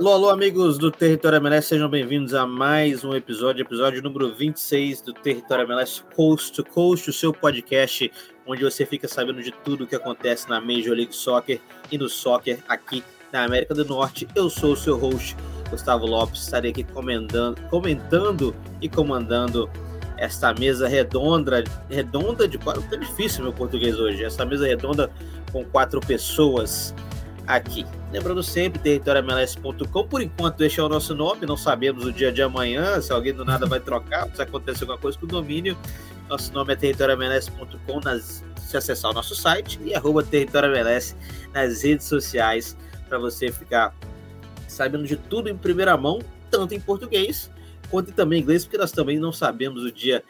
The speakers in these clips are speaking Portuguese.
Alô, alô, amigos do Território MLS, sejam bem-vindos a mais um episódio, episódio número 26 do Território MLS Coast to Coast, o seu podcast onde você fica sabendo de tudo o que acontece na Major League Soccer e no soccer aqui na América do Norte. Eu sou o seu host, Gustavo Lopes, estarei aqui comentando, comentando e comandando esta mesa redonda, redonda de quatro, tá difícil meu português hoje, essa mesa redonda com quatro pessoas aqui. Lembrando sempre, territoriomls.com, por enquanto este é o nosso nome, não sabemos o dia de amanhã, se alguém do nada vai trocar, se acontecer alguma coisa com o domínio, nosso nome é territoriomls.com, se acessar o nosso site e arroba territoriomls nas redes sociais, para você ficar sabendo de tudo em primeira mão, tanto em português quanto também em inglês, porque nós também não sabemos o dia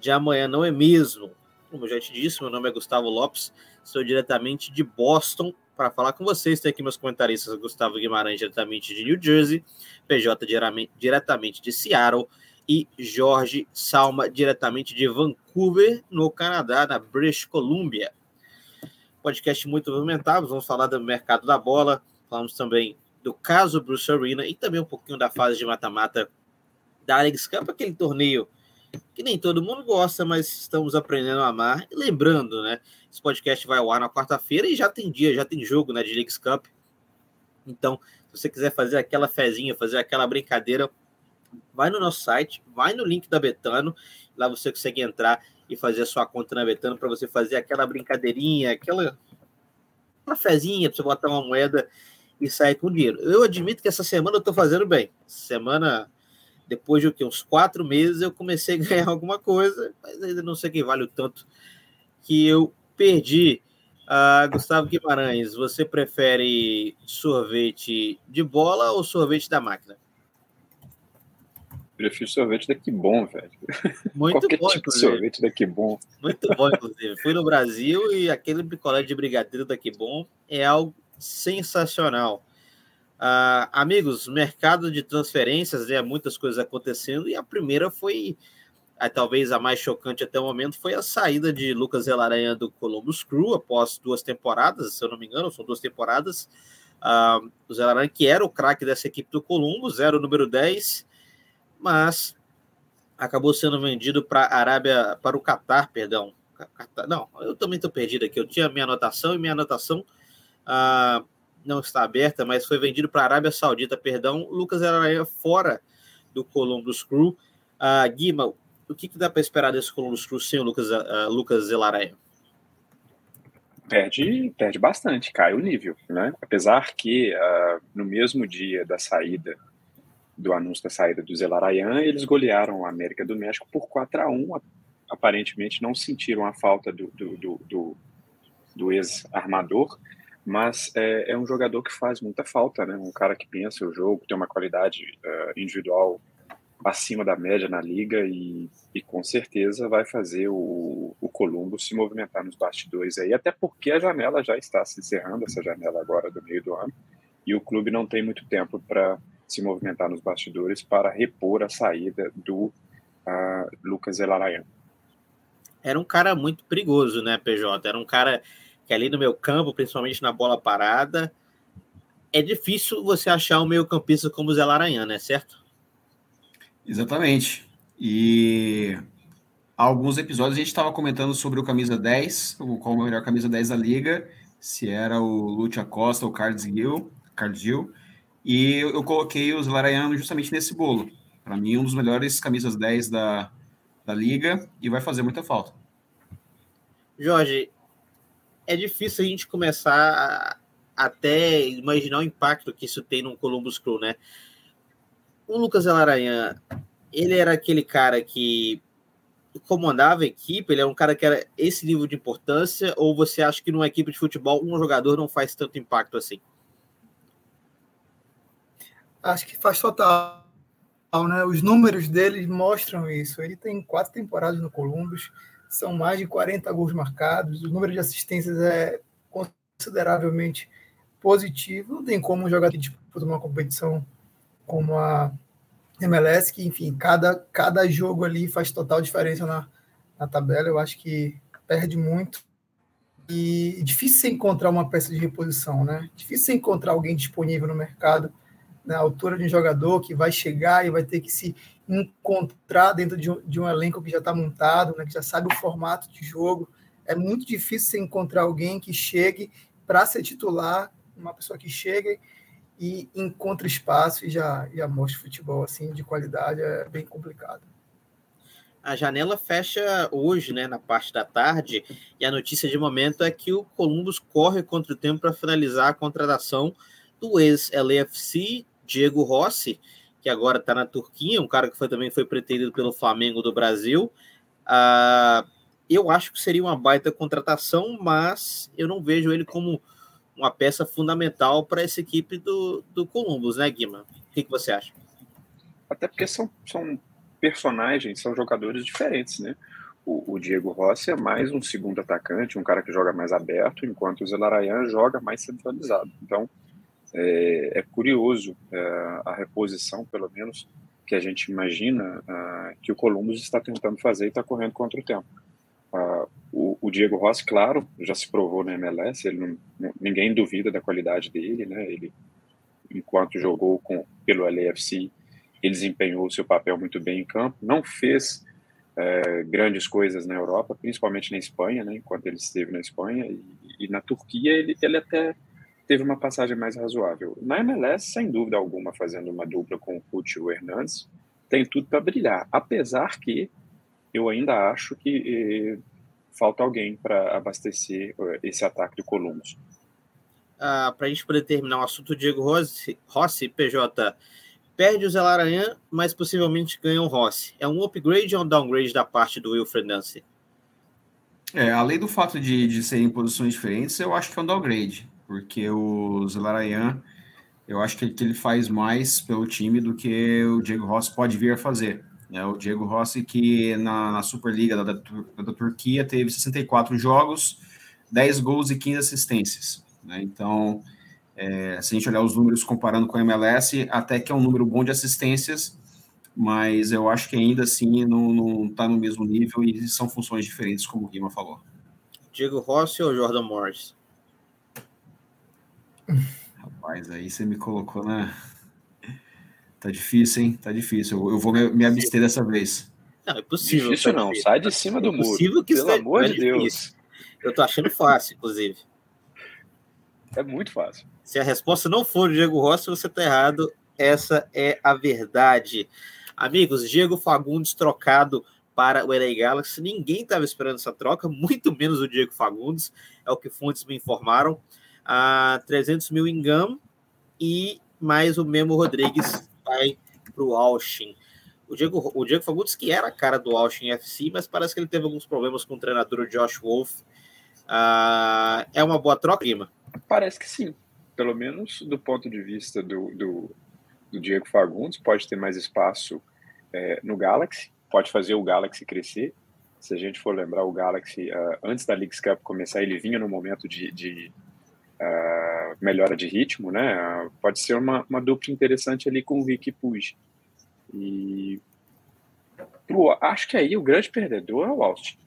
de amanhã, não é mesmo? Como eu já te disse, meu nome é Gustavo Lopes, sou diretamente de Boston, para falar com vocês. Tem aqui meus comentaristas, Gustavo Guimarães, diretamente de New Jersey, PJ diretamente de Seattle e Jorge Salma, diretamente de Vancouver, no Canadá, na British Columbia. Podcast muito movimentado, vamos falar do mercado da bola, falamos também do caso Bruce Arena e também um pouquinho da fase de mata-mata da Alex Cup, aquele torneio que nem todo mundo gosta, mas estamos aprendendo a amar. E lembrando, né? Esse podcast vai ao ar na quarta-feira e já tem dia, já tem jogo né, de Leagues Cup. Então, se você quiser fazer aquela fezinha, fazer aquela brincadeira, vai no nosso site, vai no link da Betano, lá você consegue entrar e fazer a sua conta na Betano para você fazer aquela brincadeirinha, aquela uma fezinha para você botar uma moeda e sair com dinheiro. Eu admito que essa semana eu estou fazendo bem. Semana depois de uns quatro meses eu comecei a ganhar alguma coisa, mas ainda não sei quem vale o tanto que eu perdi. Uh, Gustavo Guimarães, você prefere sorvete de bola ou sorvete da máquina? Prefiro sorvete daqui bom, velho. Muito Qualquer bom, tipo de sorvete daqui bom. Muito bom, inclusive. Fui no Brasil e aquele picolé de brigadeiro daqui bom é algo sensacional. Uh, amigos, mercado de transferências, né, muitas coisas acontecendo, e a primeira foi, talvez a mais chocante até o momento, foi a saída de Lucas Elaranha do Columbus Crew após duas temporadas, se eu não me engano, são duas temporadas. Uh, o Zelaranha, que era o craque dessa equipe do Columbus, era o número 10, mas acabou sendo vendido para Arábia, para o Catar, perdão. Não, eu também estou perdido aqui. Eu tinha minha anotação e minha anotação. Uh, não está aberta, mas foi vendido para a Arábia Saudita, perdão. Lucas Elaranha fora do Columbus Crew. Uh, Guima, o que, que dá para esperar desse Columbus Crew sem o Lucas, uh, Lucas Elaranha? Perde, perde bastante, cai o nível, né? Apesar que uh, no mesmo dia da saída, do anúncio da saída do Zelarayan, eles golearam a América do México por 4 a 1 Aparentemente não sentiram a falta do, do, do, do, do ex-armador, mas é, é, um jogador que faz muita falta, né? Um cara que pensa o jogo, tem uma qualidade uh, individual acima da média na liga e, e com certeza vai fazer o, o Colombo se movimentar nos bastidores aí, até porque a janela já está se encerrando, essa janela agora do meio do ano, e o clube não tem muito tempo para se movimentar nos bastidores para repor a saída do uh, Lucas Elarayan. Era um cara muito perigoso, né, PJ? Era um cara que ali no meu campo, principalmente na bola parada, é difícil você achar um meio campista como o Zé né? Certo? Exatamente. E há alguns episódios a gente estava comentando sobre o camisa 10, qual a melhor camisa 10 da liga, se era o Lúcio Costa ou o Carlos Gil, Carlos Gil, e eu, coloquei os Laranhano justamente nesse bolo. Para mim, um dos melhores camisas 10 da, da liga e vai fazer muita falta. Jorge, é difícil a gente começar a, até imaginar o impacto que isso tem no Columbus Crew, né? O Lucas Alaranha, ele era aquele cara que comandava a equipe, ele era um cara que era esse nível de importância, ou você acha que numa equipe de futebol um jogador não faz tanto impacto assim? Acho que faz total, né? Os números dele mostram isso. Ele tem quatro temporadas no Columbus, são mais de 40 gols marcados, o número de assistências é consideravelmente positivo. Não tem como um jogador que disputa uma competição como a MLS, que, enfim, cada, cada jogo ali faz total diferença na, na tabela. Eu acho que perde muito. E difícil encontrar uma peça de reposição, né? Difícil encontrar alguém disponível no mercado na altura de um jogador que vai chegar e vai ter que se encontrar dentro de um, de um elenco que já está montado, né, que já sabe o formato de jogo. É muito difícil você encontrar alguém que chegue para ser titular, uma pessoa que chegue e encontre espaço e já, já mostre futebol assim de qualidade, é bem complicado. A janela fecha hoje, né, na parte da tarde, e a notícia de momento é que o Columbus corre contra o tempo para finalizar a contratação do ex-LFC Diego Rossi, que agora está na Turquia, um cara que foi, também foi pretendido pelo Flamengo do Brasil. Uh, eu acho que seria uma baita contratação, mas eu não vejo ele como uma peça fundamental para essa equipe do, do Columbus, né, Guima? O que, que você acha? Até porque são, são personagens, são jogadores diferentes, né? O, o, Diego Rossi é mais um segundo atacante, um cara que joga mais aberto, enquanto o Zelarayan joga mais centralizado. Então, é, é curioso é, a reposição, pelo menos, que a gente imagina uh, que o Columbus está tentando fazer e está correndo contra o tempo. O, o, Diego Rossi, claro, já se provou na MLS, ele não, ninguém duvida da qualidade dele, né? Ele, enquanto jogou com, pelo LAFC, ele desempenhou o seu papel muito bem em campo, não fez é, grandes coisas na Europa, principalmente na Espanha, né? Enquanto ele esteve na Espanha e, e na Turquia, ele, ele até teve uma passagem mais razoável. Na MLS, sem dúvida alguma, fazendo uma dupla com o Coutinho Hernandes, tem tudo para brilhar, apesar que eu ainda acho que eh, falta alguém para abastecer eh, esse ataque do Columbus. Ah, para a gente poder terminar o assunto, Diego Rossi, Rossi PJ perde o Zé Laranhan, mas possivelmente ganha o Rossi. É um upgrade ou um downgrade da parte do Wilfred Nancy? É, além do fato de, de serem posições diferentes, eu acho que é um downgrade porque o Zelarayan, eu acho que ele, que ele faz mais pelo time do que o Diego Rossi pode vir a fazer. Né? O Diego Rossi, que na, na Superliga da, da, da, Turquia teve 64 jogos, 10 gols e 15 assistências. Né? Então, é, se a gente olhar os números comparando com a MLS, até que é um número bom de assistências, mas eu acho que ainda assim não está no mesmo nível e são funções diferentes, como o Rima falou. Diego Rossi ou Jordan Morris? Rapaz, aí você me colocou na. Tá difícil, hein? Tá difícil. Eu, vou me, me abster dessa vez. Não, é possível. Difícil não, sai de cima do é muro. Possível que Pelo amor de Deus. Eu tô achando fácil, inclusive. É muito fácil. Se a resposta não for o Diego Rossi, você tá errado. Essa é a verdade. Amigos, Diego Fagundes trocado para o LA Galaxy. Ninguém estava esperando essa troca, muito menos o Diego Fagundes, é o que fontes me informaram a 300 mil em GAM e mais o Memo Rodrigues vai para o Austin. O Diego, o Diego Fagundes, que era a cara do Austin FC, mas parece que ele teve alguns problemas com o treinador Josh Wolf. Uh, é uma boa troca, Lima? Parece que sim. Pelo menos do ponto de vista do, do, do Diego Fagundes, pode ter mais espaço é, no Galaxy, pode fazer o Galaxy crescer. Se a gente for lembrar, o Galaxy, uh, antes da League Cup começar, ele vinha no momento de, de uh, melhora de ritmo, né? Pode ser uma, uma dupla interessante ali com o Rick Puig. E pro, acho que aí o grande perdedor é o Austin.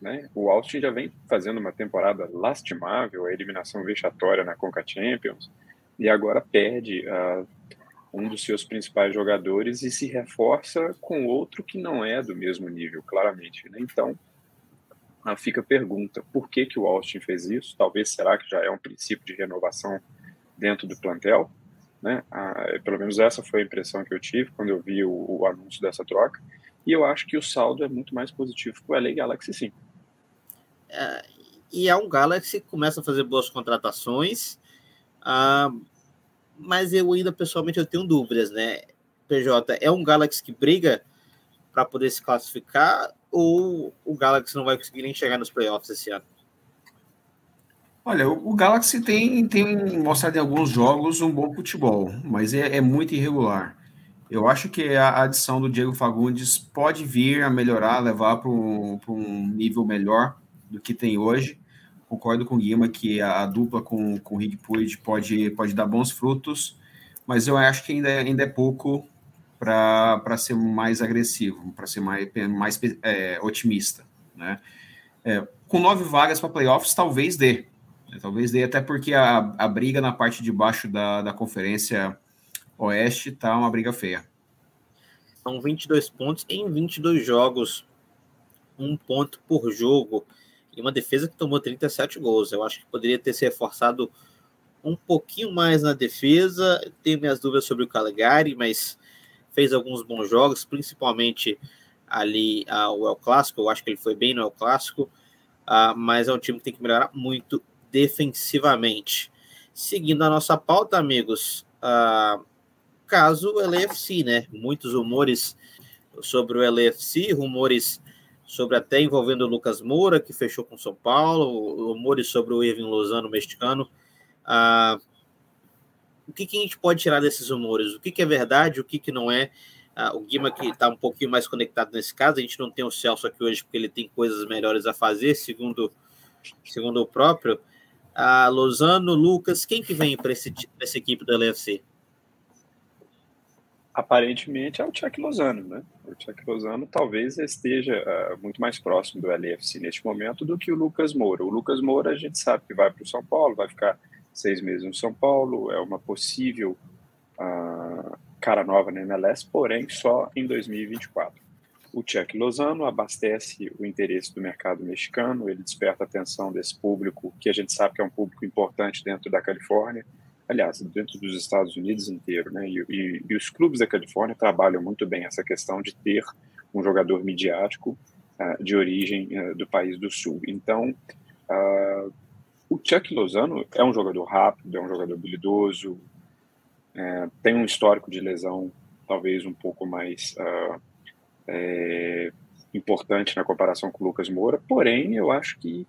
Né? O Austin já vem fazendo uma temporada lastimável, a eliminação vexatória na Conca Champions, e agora perde uh, um dos seus principais jogadores e se reforça com outro que não é do mesmo nível, claramente. Né? Então, fica a pergunta: por que, que o Austin fez isso? Talvez será que já é um princípio de renovação dentro do plantel? Né? Ah, pelo menos essa foi a impressão que eu tive quando eu vi o, o, anúncio dessa troca. E eu acho que o saldo é muito mais positivo para o LA Galaxy, sim. É, e é um Galaxy que começa a fazer boas contratações, ah, mas eu ainda pessoalmente eu tenho dúvidas, né? PJ, é um Galaxy que briga para poder se classificar ou o Galaxy não vai conseguir nem chegar nos playoffs esse ano? Olha, o, Galaxy tem, tem mostrado em alguns jogos um bom futebol, mas é, é muito irregular. Eu acho que a adição do Diego Fagundes pode vir a melhorar, levar para um, um nível melhor do que tem hoje. Concordo com o Guima que a, a dupla com, com o Rick Puig pode, pode dar bons frutos, mas eu acho que ainda, ainda é pouco para ser mais agressivo, para ser mais, mais é, otimista. Né? É, com nove vagas para playoffs, talvez dê. Né? Talvez dê, até porque a, a briga na parte de baixo da, da conferência Oeste tá uma briga feia. São 22 pontos em 22 jogos, um ponto por jogo. E uma defesa que tomou 37 gols. Eu acho que poderia ter se reforçado um pouquinho mais na defesa. Tenho minhas dúvidas sobre o Calegari, mas fez alguns bons jogos, principalmente ali uh, o El Clássico. Eu acho que ele foi bem no El Clássico, uh, mas é um time que tem que melhorar muito defensivamente. Seguindo a nossa pauta, amigos, uh, caso LAFC, né? Muitos rumores sobre o LAFC, rumores sobre até envolvendo o Lucas Moura, que fechou com São Paulo, rumores sobre o Irving Lozano, mexicano. Ah, o que, que, a gente pode tirar desses rumores? O que, que é verdade, o que, que não é? Ah, o Guima que está um pouquinho mais conectado nesse caso, a gente não tem o Celso aqui hoje porque ele tem coisas melhores a fazer, segundo, segundo o próprio. Ah, Lozano, Lucas, quem que vem para essa equipe do LFC? aparentemente é o Chuck Lozano, né? O Chuck Lozano talvez esteja uh, muito mais próximo do LFC neste momento do que o Lucas Moura. O Lucas Moura a gente sabe que vai para o São Paulo, vai ficar seis meses no São Paulo, é uma possível uh, cara nova na MLS, porém só em 2024. O Chuck Lozano abastece o interesse do mercado mexicano, ele desperta a atenção desse público, que a gente sabe que é um público importante dentro da Califórnia, aliás, dentro dos Estados Unidos inteiro, né? E, e, e, os clubes da Califórnia trabalham muito bem essa questão de ter um jogador midiático uh, de origem uh, do país do Sul. Então, uh, o Chuck Lozano é um jogador rápido, é um jogador habilidoso, é, tem um histórico de lesão talvez um pouco mais é, importante na comparação com o Lucas Moura, porém, eu acho que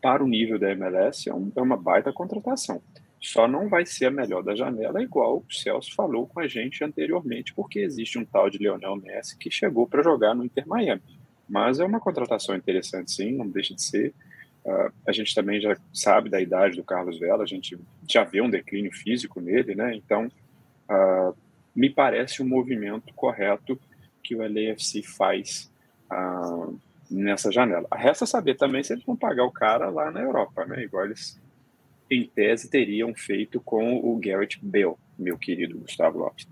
para o nível da MLS é, um, é uma baita contratação. Só não vai ser a melhor da janela, igual o Celso falou com a gente anteriormente, porque existe um tal de Leonel Messi que chegou para jogar no Inter Miami. Mas é uma contratação interessante, sim, não deixa de ser. Uh, a gente também já sabe da idade do Carlos Vela, a gente já vê um declínio físico nele, né? Então, uh, me parece um movimento correto que o LAFC faz uh, nessa janela. Resta saber também se eles vão pagar o cara lá na Europa, né? Igual eles em tese, teriam feito com o Garrett Bale, meu querido Gustavo Lopes.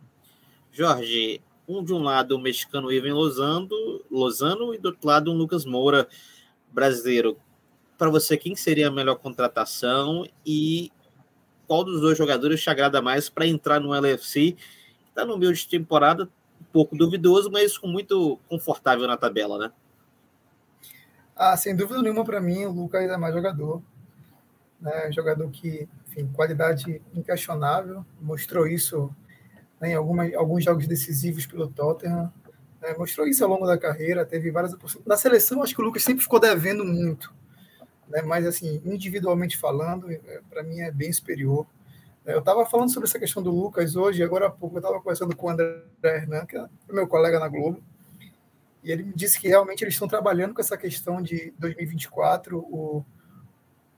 Jorge, um de um lado o mexicano Ivan Lozano, Lozano e do outro lado um Lucas Moura brasileiro. Para você, quem seria a melhor contratação e qual dos dois jogadores te agrada mais para entrar no LFC? Está no meio de temporada, um pouco duvidoso, mas com muito confortável na tabela, né? Ah, sem dúvida nenhuma para mim, o Lucas é mais jogador né? Jogador que, enfim, qualidade inquestionável, mostrou isso né, em alguma, alguns jogos decisivos pelo Tottenham, né? mostrou isso ao longo da carreira, teve várias oportunidades. Na seleção, acho que o Lucas sempre ficou devendo muito, né? mas, assim, individualmente falando, é, para mim é bem superior. É, eu estava falando sobre essa questão do Lucas hoje, agora há pouco eu estava conversando com o André Hernan, que é meu colega na Globo, e ele me disse que realmente eles estão trabalhando com essa questão de 2024, o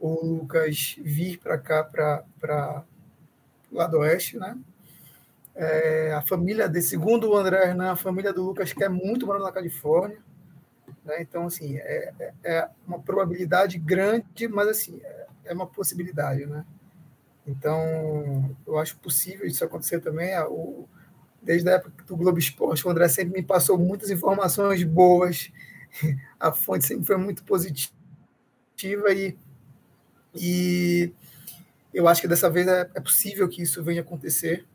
o Lucas vir para cá, para o lado oeste, né? É, a família de segundo o André Hernan, a família do Lucas quer muito morar na Califórnia, né? Então assim é, é, é uma probabilidade grande, mas assim é, é, uma possibilidade, né? Então eu acho possível isso acontecer também. O, desde a época do Globo Esporte, o André sempre me passou muitas informações boas, a fonte sempre foi muito positiva e e eu acho que dessa vez é, é possível que isso venha acontecer.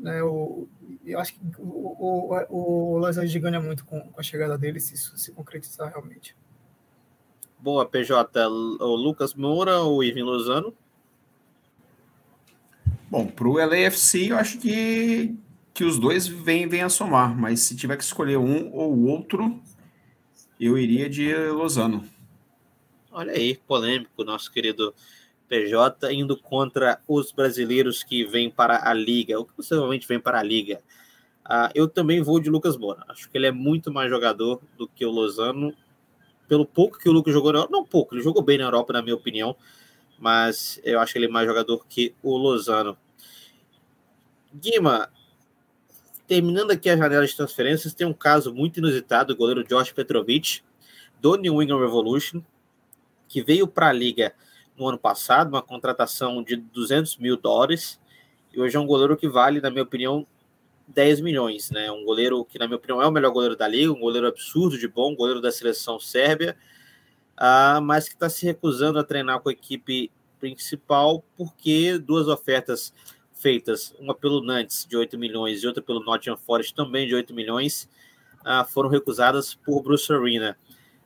Né? O, eu acho que o, o, o Los Angeles ganha muito com, com a chegada dele, se isso se concretizar realmente. Boa, PJ. O Lucas Moura ou o Ivan Lozano? Bom, para o LAFC, eu acho que, que os dois vêm, vêm a somar, mas se tiver que escolher um ou outro, eu iria de Lozano. Olha aí, polêmico, nosso querido PJ indo contra os brasileiros que vêm para a Liga, ou que possivelmente vêm para a Liga. Uh, eu também vou de Lucas Moura. Acho que ele é muito mais jogador do que o Lozano. Pelo pouco que o Lucas jogou na Europa, não pouco, ele jogou bem na Europa, na minha opinião, mas eu acho que ele é mais jogador que o Lozano. Guima, terminando aqui a janela de transferências, tem um caso muito inusitado, o goleiro Josh Petrovic, do New England Revolution, que veio para a liga no ano passado, uma contratação de 200 mil dólares, E hoje é um goleiro que vale, na minha opinião, 10 milhões, né? Um goleiro que, na minha opinião, é o melhor goleiro da liga, um goleiro absurdo de bom, goleiro da seleção sérvia, uh, mas que está se recusando a treinar com a equipe principal porque duas ofertas feitas, uma pelo Nantes de 8 milhões e outra pelo Nottingham Forest também de 8 milhões, uh, foram recusadas por Bruce Arena.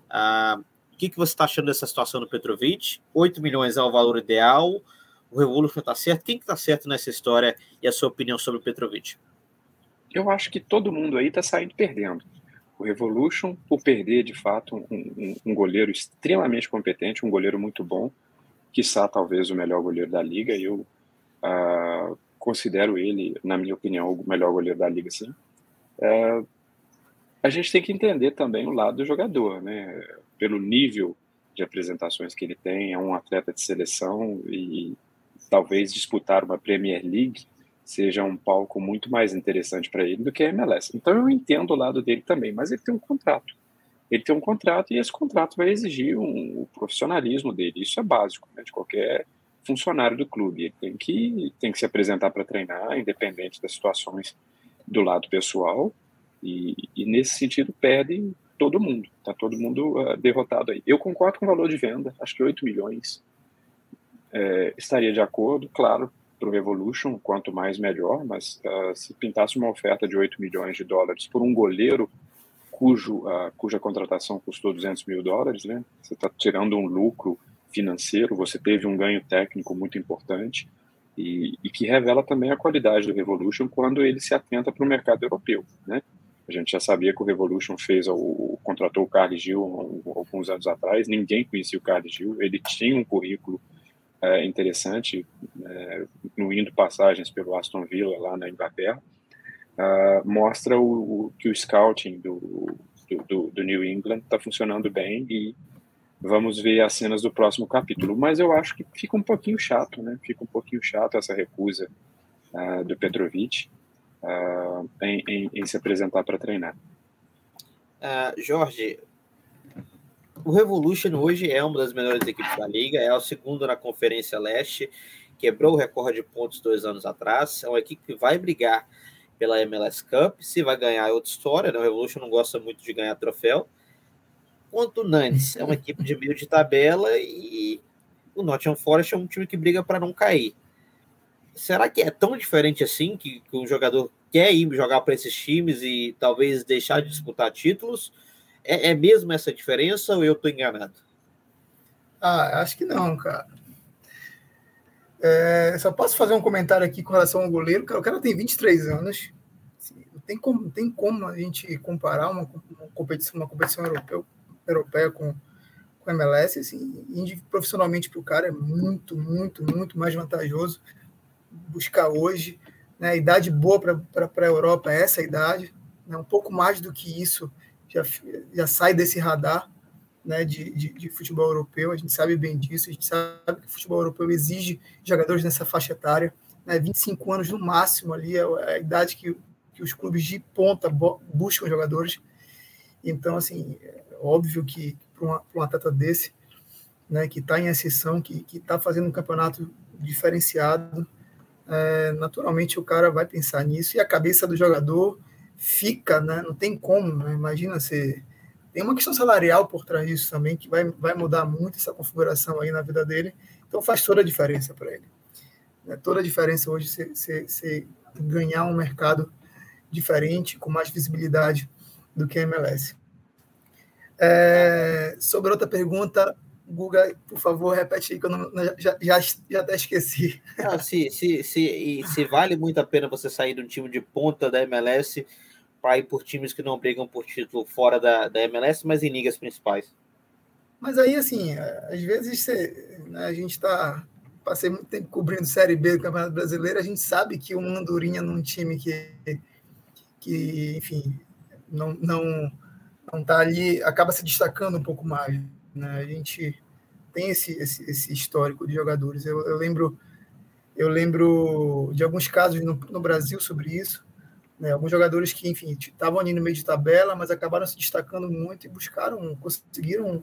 Uh, o que, que você está achando dessa situação do Petrovic? 8 milhões é o valor ideal? O Revolution está certo? Quem que está certo nessa história e a sua opinião sobre o Petrovic? Eu acho que todo mundo aí está saindo perdendo. O Revolution, por perder de fato um, um, um, goleiro extremamente competente, um goleiro muito bom, quiçá talvez o melhor goleiro da liga, eu uh, considero ele, na minha opinião, o melhor goleiro da liga, sim. Uh, a gente tem que entender também o lado do jogador, né? Pelo nível de apresentações que ele tem, é um atleta de seleção e talvez disputar uma Premier League seja um palco muito mais interessante para ele do que a MLS. Então eu entendo o lado dele também, mas ele tem um contrato. Ele tem um contrato e esse contrato vai exigir um, o profissionalismo dele. Isso é básico né, de qualquer funcionário do clube. Ele tem que, tem que se apresentar para treinar, independente das situações do lado pessoal. E, e nesse sentido perde todo mundo. Está todo mundo uh, derrotado aí. Eu concordo com o valor de venda, acho que 8 milhões é, estaria de acordo, claro, para o Revolution, quanto mais melhor, mas uh, se pintasse uma oferta de 8 milhões de dólares por um goleiro cujo, uh, cuja contratação custou 200 mil dólares, né? Você está tirando um lucro financeiro, você teve um ganho técnico muito importante e, e, que revela também a qualidade do Revolution quando ele se atenta para o mercado europeu, né? A gente já sabia que o Revolution fez, o, contratou o Carlos Gil alguns anos atrás, ninguém conhecia o Carlos Gil, ele tinha um currículo é, interessante, é, incluindo passagens pelo Aston Villa lá na Inglaterra, uh, mostra o, o, que o scouting do, do, do New England está funcionando bem e vamos ver as cenas do próximo capítulo. Mas eu acho que fica um pouquinho chato, né? Fica um pouquinho chato essa recusa uh, do Petrovic uh, em, em, em, se apresentar para treinar. Jorge, o Revolution hoje é uma das melhores equipes da liga, é o segundo na Conferência Leste, quebrou o recorde de pontos dois anos atrás. É uma equipe que vai brigar pela MLS Cup. Se vai ganhar é outra história, né? O Revolution não gosta muito de ganhar troféu. Quanto o Nantes, é uma equipe de meio de tabela e o Nottingham Forest é um time que briga para não cair. Será que é tão diferente assim que, que um jogador quer ir jogar para esses times e talvez deixar de disputar títulos? É, é mesmo essa diferença ou eu estou enganado? Ah, acho que não, cara. É, só posso fazer um comentário aqui com relação ao goleiro. O cara tem 23 anos. Tem como, tem como a gente comparar uma, uma competição, uma competição europeu, europeia com, com MLS. Assim, profissionalmente para o cara é muito, muito, muito mais vantajoso buscar hoje. Né, a idade boa para a Europa é essa idade. Né, um pouco mais do que isso já, já sai desse radar né, de, de, de, futebol europeu, a gente sabe bem disso, a gente sabe que o futebol europeu exige jogadores nessa faixa etária, né, 25 anos no máximo ali, é, é a idade que, que os clubes de ponta buscam jogadores. Então, assim, é óbvio que para um atleta desse, né, que está em exceção, que está fazendo um campeonato diferenciado, é, naturalmente o cara vai pensar nisso e a cabeça do jogador fica, né? Não tem como, né? Imagina se tem uma questão salarial por trás disso também que vai, vai mudar muito essa configuração aí na vida dele. Então faz toda a diferença para ele. É toda a diferença hoje você ganhar um mercado diferente, com mais visibilidade do que a MLS. É, sobre outra pergunta, Guga, por favor, repete aí que eu não, já, já, já até esqueci. Não, se, se, se, se vale muito a pena você sair de um time de ponta da MLS para ir por times que não brigam por título fora da, da MLS, mas em ligas principais. Mas aí, assim, às vezes você, né, a gente está. Passei muito tempo cobrindo Série B do Campeonato Brasileiro, a gente sabe que uma andorinha num time que, que enfim, não, não, não tá ali, acaba se destacando um pouco mais. Né? A gente tem esse, esse, esse histórico de jogadores. Eu, eu, lembro eu lembro de alguns casos no, no Brasil sobre isso. Né? Alguns jogadores que, enfim, estavam ali no meio de tabela, mas acabaram se destacando muito e buscaram, conseguiram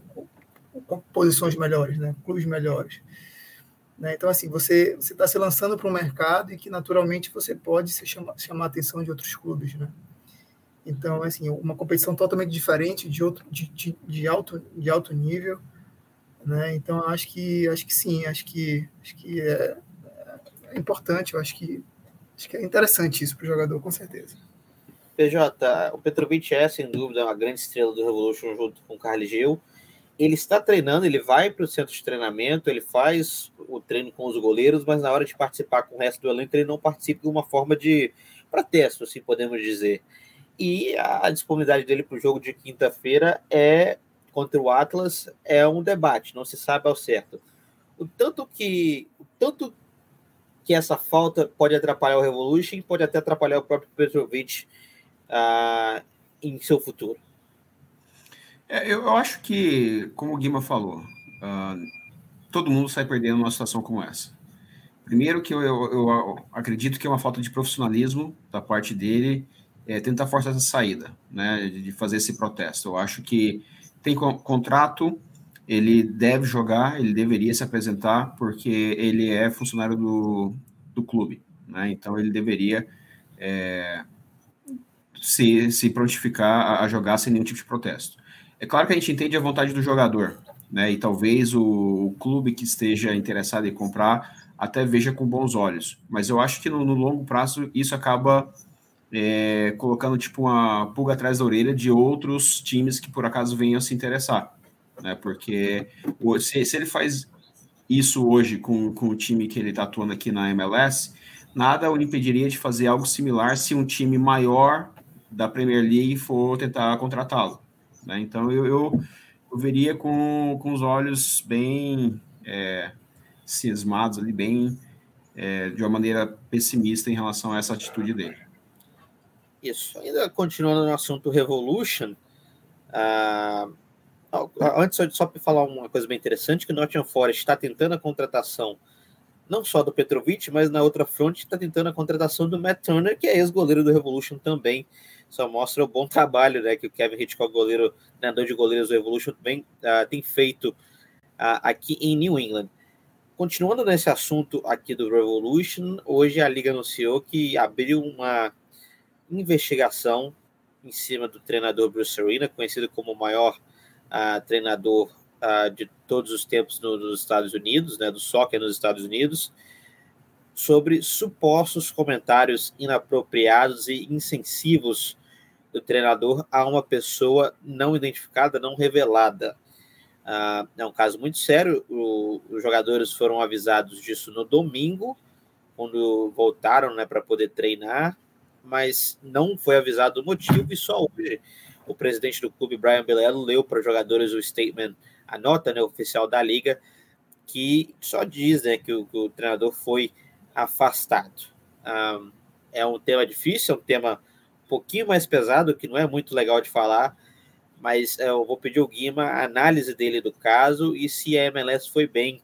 posições melhores, né? clubes melhores. Né? Então, assim, você está se lançando para um mercado e que, naturalmente, você pode se chamar, chamar a atenção de outros clubes. Né? Então, assim, uma competição totalmente diferente, de, outro, de, de, de alto, de alto nível. Né? Então, acho que, acho que sim, acho que, acho que é, é importante, eu acho que, acho que é interessante isso para o jogador, com certeza. PJ, o Petrovic é, sem dúvida, uma grande estrela do Revolution junto com o Carlos Gil ele está treinando, ele vai para o centro de treinamento, ele faz o treino com os goleiros, mas na hora de participar com o resto do elenco, ele não participa de uma forma de protesto, assim podemos dizer. E a disponibilidade dele para o jogo de quinta-feira é contra o Atlas é um debate, não se sabe ao certo. O tanto que o tanto que essa falta pode atrapalhar o Revolution, pode até atrapalhar o próprio Petrovic uh, em seu futuro. É, eu, acho que, como o Guima falou, uh, todo mundo sai perdendo numa situação como essa. Primeiro que eu, eu, eu, acredito que é uma falta de profissionalismo da parte dele é, tentar forçar essa saída, né, de fazer esse protesto. Eu acho que tem contrato, ele deve jogar, ele deveria se apresentar, porque ele é funcionário do, do clube, né, então ele deveria é, se, se prontificar a, a jogar sem nenhum tipo de protesto. É claro que a gente entende a vontade do jogador, né? E talvez o, o clube que esteja interessado em comprar até veja com bons olhos. Mas eu acho que no, no longo prazo isso acaba é, colocando tipo uma pulga atrás da orelha de outros times que por acaso venham se interessar. Né? Porque se, se ele faz isso hoje com, com o time que ele está atuando aqui na MLS, nada o impediria de fazer algo similar se um time maior da Premier League for tentar contratá-lo. Né? Então eu, eu, eu, veria com, com os olhos bem é, cismados ali, bem é, de uma maneira pessimista em relação a essa atitude dele. Isso. Ainda continuando no assunto Revolution, uh, antes só para falar uma coisa bem interessante, que o Nottingham Forest está tentando a contratação não só do Petrovic, mas na outra fronte está tentando a contratação do Matt Turner, que é ex-goleiro do Revolution também, só mostra o bom trabalho né, que o Kevin Hitchcock, goleiro, treinador de goleiros do Evolution, bem, uh, tem feito uh, aqui em New England. Continuando nesse assunto aqui do Revolution, hoje a Liga anunciou que abriu uma investigação em cima do treinador Bruce Arena, conhecido como o maior uh, treinador de todos os tempos no, nos Estados Unidos, né, do soccer nos Estados Unidos, sobre supostos comentários inapropriados e insensivos do treinador a uma pessoa não identificada, não revelada. Uh, é um caso muito sério. O, os jogadores foram avisados disso no domingo, quando voltaram né, para poder treinar, mas não foi avisado o motivo e só hoje o presidente do clube, Brian Belello, leu para os jogadores o statement, a nota né, oficial da liga, que só diz né, que, o, que o treinador foi afastado. Um, é um tema difícil, é um tema pouquinho mais pesado, que não é muito legal de falar, mas é, eu vou pedir ao Guima a análise dele do caso e se a MLS foi bem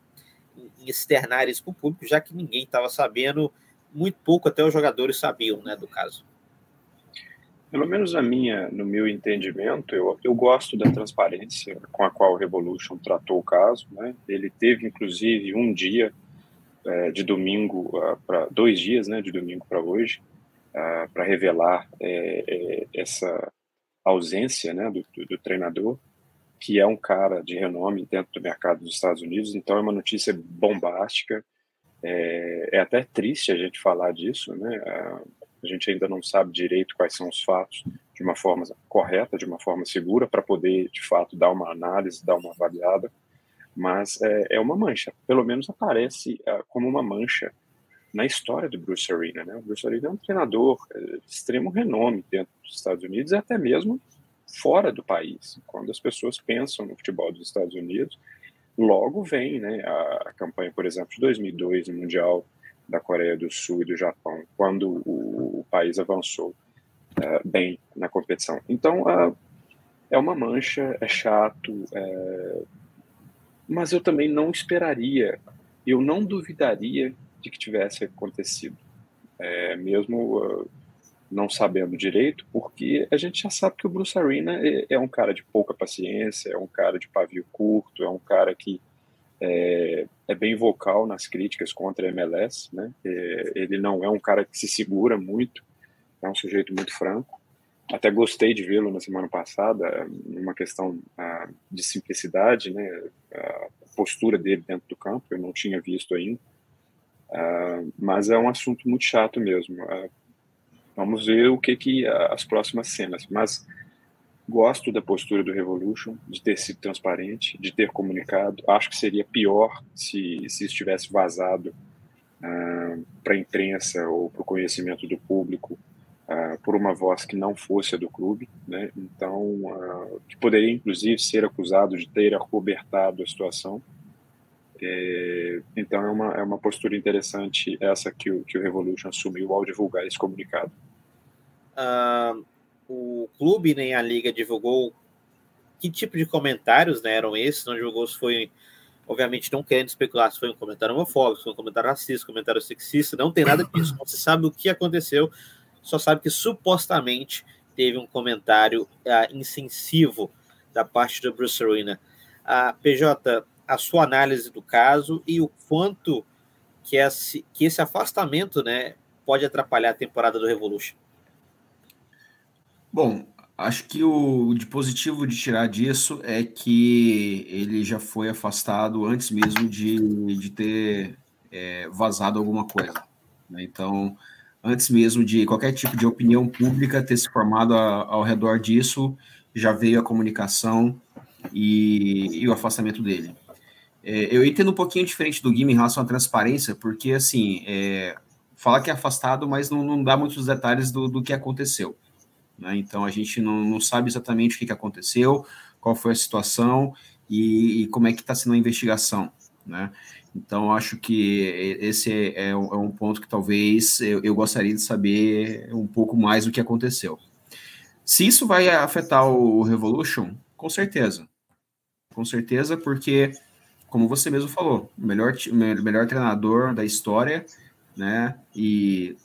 em externar isso para o público, já que ninguém estava sabendo, muito pouco até os jogadores sabiam né, do caso. Pelo menos a minha, no meu entendimento, eu, eu gosto da transparência com a qual o Revolution tratou o caso. Né? Ele teve, inclusive, um dia é, de domingo uh, para dois dias, né, de domingo para hoje, uh, para revelar é, é, essa ausência né, do, do, do, treinador, que é um cara de renome dentro do mercado dos Estados Unidos, então é uma notícia bombástica, é, é até triste a gente falar disso, né? A gente ainda não sabe direito quais são os fatos de uma forma correta, de uma forma segura, para poder, de fato, dar uma análise, dar uma avaliada, mas é, é uma mancha, pelo menos aparece uh, como uma mancha na história do Bruce Arena. Né? O Bruce Arena é um treinador é, de extremo renome dentro dos Estados Unidos e até mesmo fora do país. Quando as pessoas pensam no futebol dos Estados Unidos, logo vem né, a, campanha, por exemplo, de 2002 no Mundial da Coreia do Sul e do Japão, quando o, o país avançou uh, bem na competição. Então, uh, é uma mancha, é chato, é... mas eu também não esperaria, eu não duvidaria de que tivesse acontecido, é, mesmo uh, não sabendo direito, porque a gente já sabe que o Bruce Arena é, é, um cara de pouca paciência, é um cara de pavio curto, é um cara que é, é, bem vocal nas críticas contra a MLS, né? É, ele não é um cara que se segura muito, é um sujeito muito franco. Até gostei de vê-lo na semana passada, numa questão ah, de simplicidade, né? A postura dele dentro do campo, eu não tinha visto ainda. Ah, mas é um assunto muito chato mesmo. Ah, vamos ver o que que as próximas cenas. Mas Gosto da postura do Revolution, de ter sido transparente, de ter comunicado. Acho que seria pior se, se estivesse vazado uh, para a imprensa ou para o conhecimento do público uh, por uma voz que não fosse a do clube. Né? Então, uh, que poderia inclusive ser acusado de ter acobertado a situação. É, então, é uma, é uma postura interessante essa que o, que o Revolution assumiu ao divulgar esse comunicado. Uh o clube nem a liga divulgou que tipo de comentários né, eram esses, não divulgou se foi, obviamente, não querendo especular se foi um comentário homofóbico, se foi um comentário racista, um comentário sexista, não tem nada disso, não se sabe o que aconteceu, só sabe que supostamente teve um comentário uh, da parte do Bruce Arena. Uh, PJ, a sua análise do caso e o quanto que esse, que esse afastamento né, pode atrapalhar a temporada do Revolution. Bom, acho que o de positivo de tirar disso é que ele já foi afastado antes mesmo de, de ter é, vazado alguma coisa. Né? Então, antes mesmo de qualquer tipo de opinião pública ter se formado a, ao redor disso, já veio a comunicação e, e o afastamento dele. É, eu entendo um pouquinho diferente do Guima em relação à transparência, porque, assim, é, fala que é afastado, mas não, não dá muitos detalhes do, do que aconteceu. Né? Então a gente não, não, sabe exatamente o que, que aconteceu, qual foi a situação e, e como é que está sendo a investigação. Né? Então acho que esse é, é, um, é um ponto que talvez eu, gostaria de saber um pouco mais do que aconteceu. Se isso vai afetar o Revolution, com certeza. Com certeza, porque, como você mesmo falou, o melhor, melhor treinador da história, né? E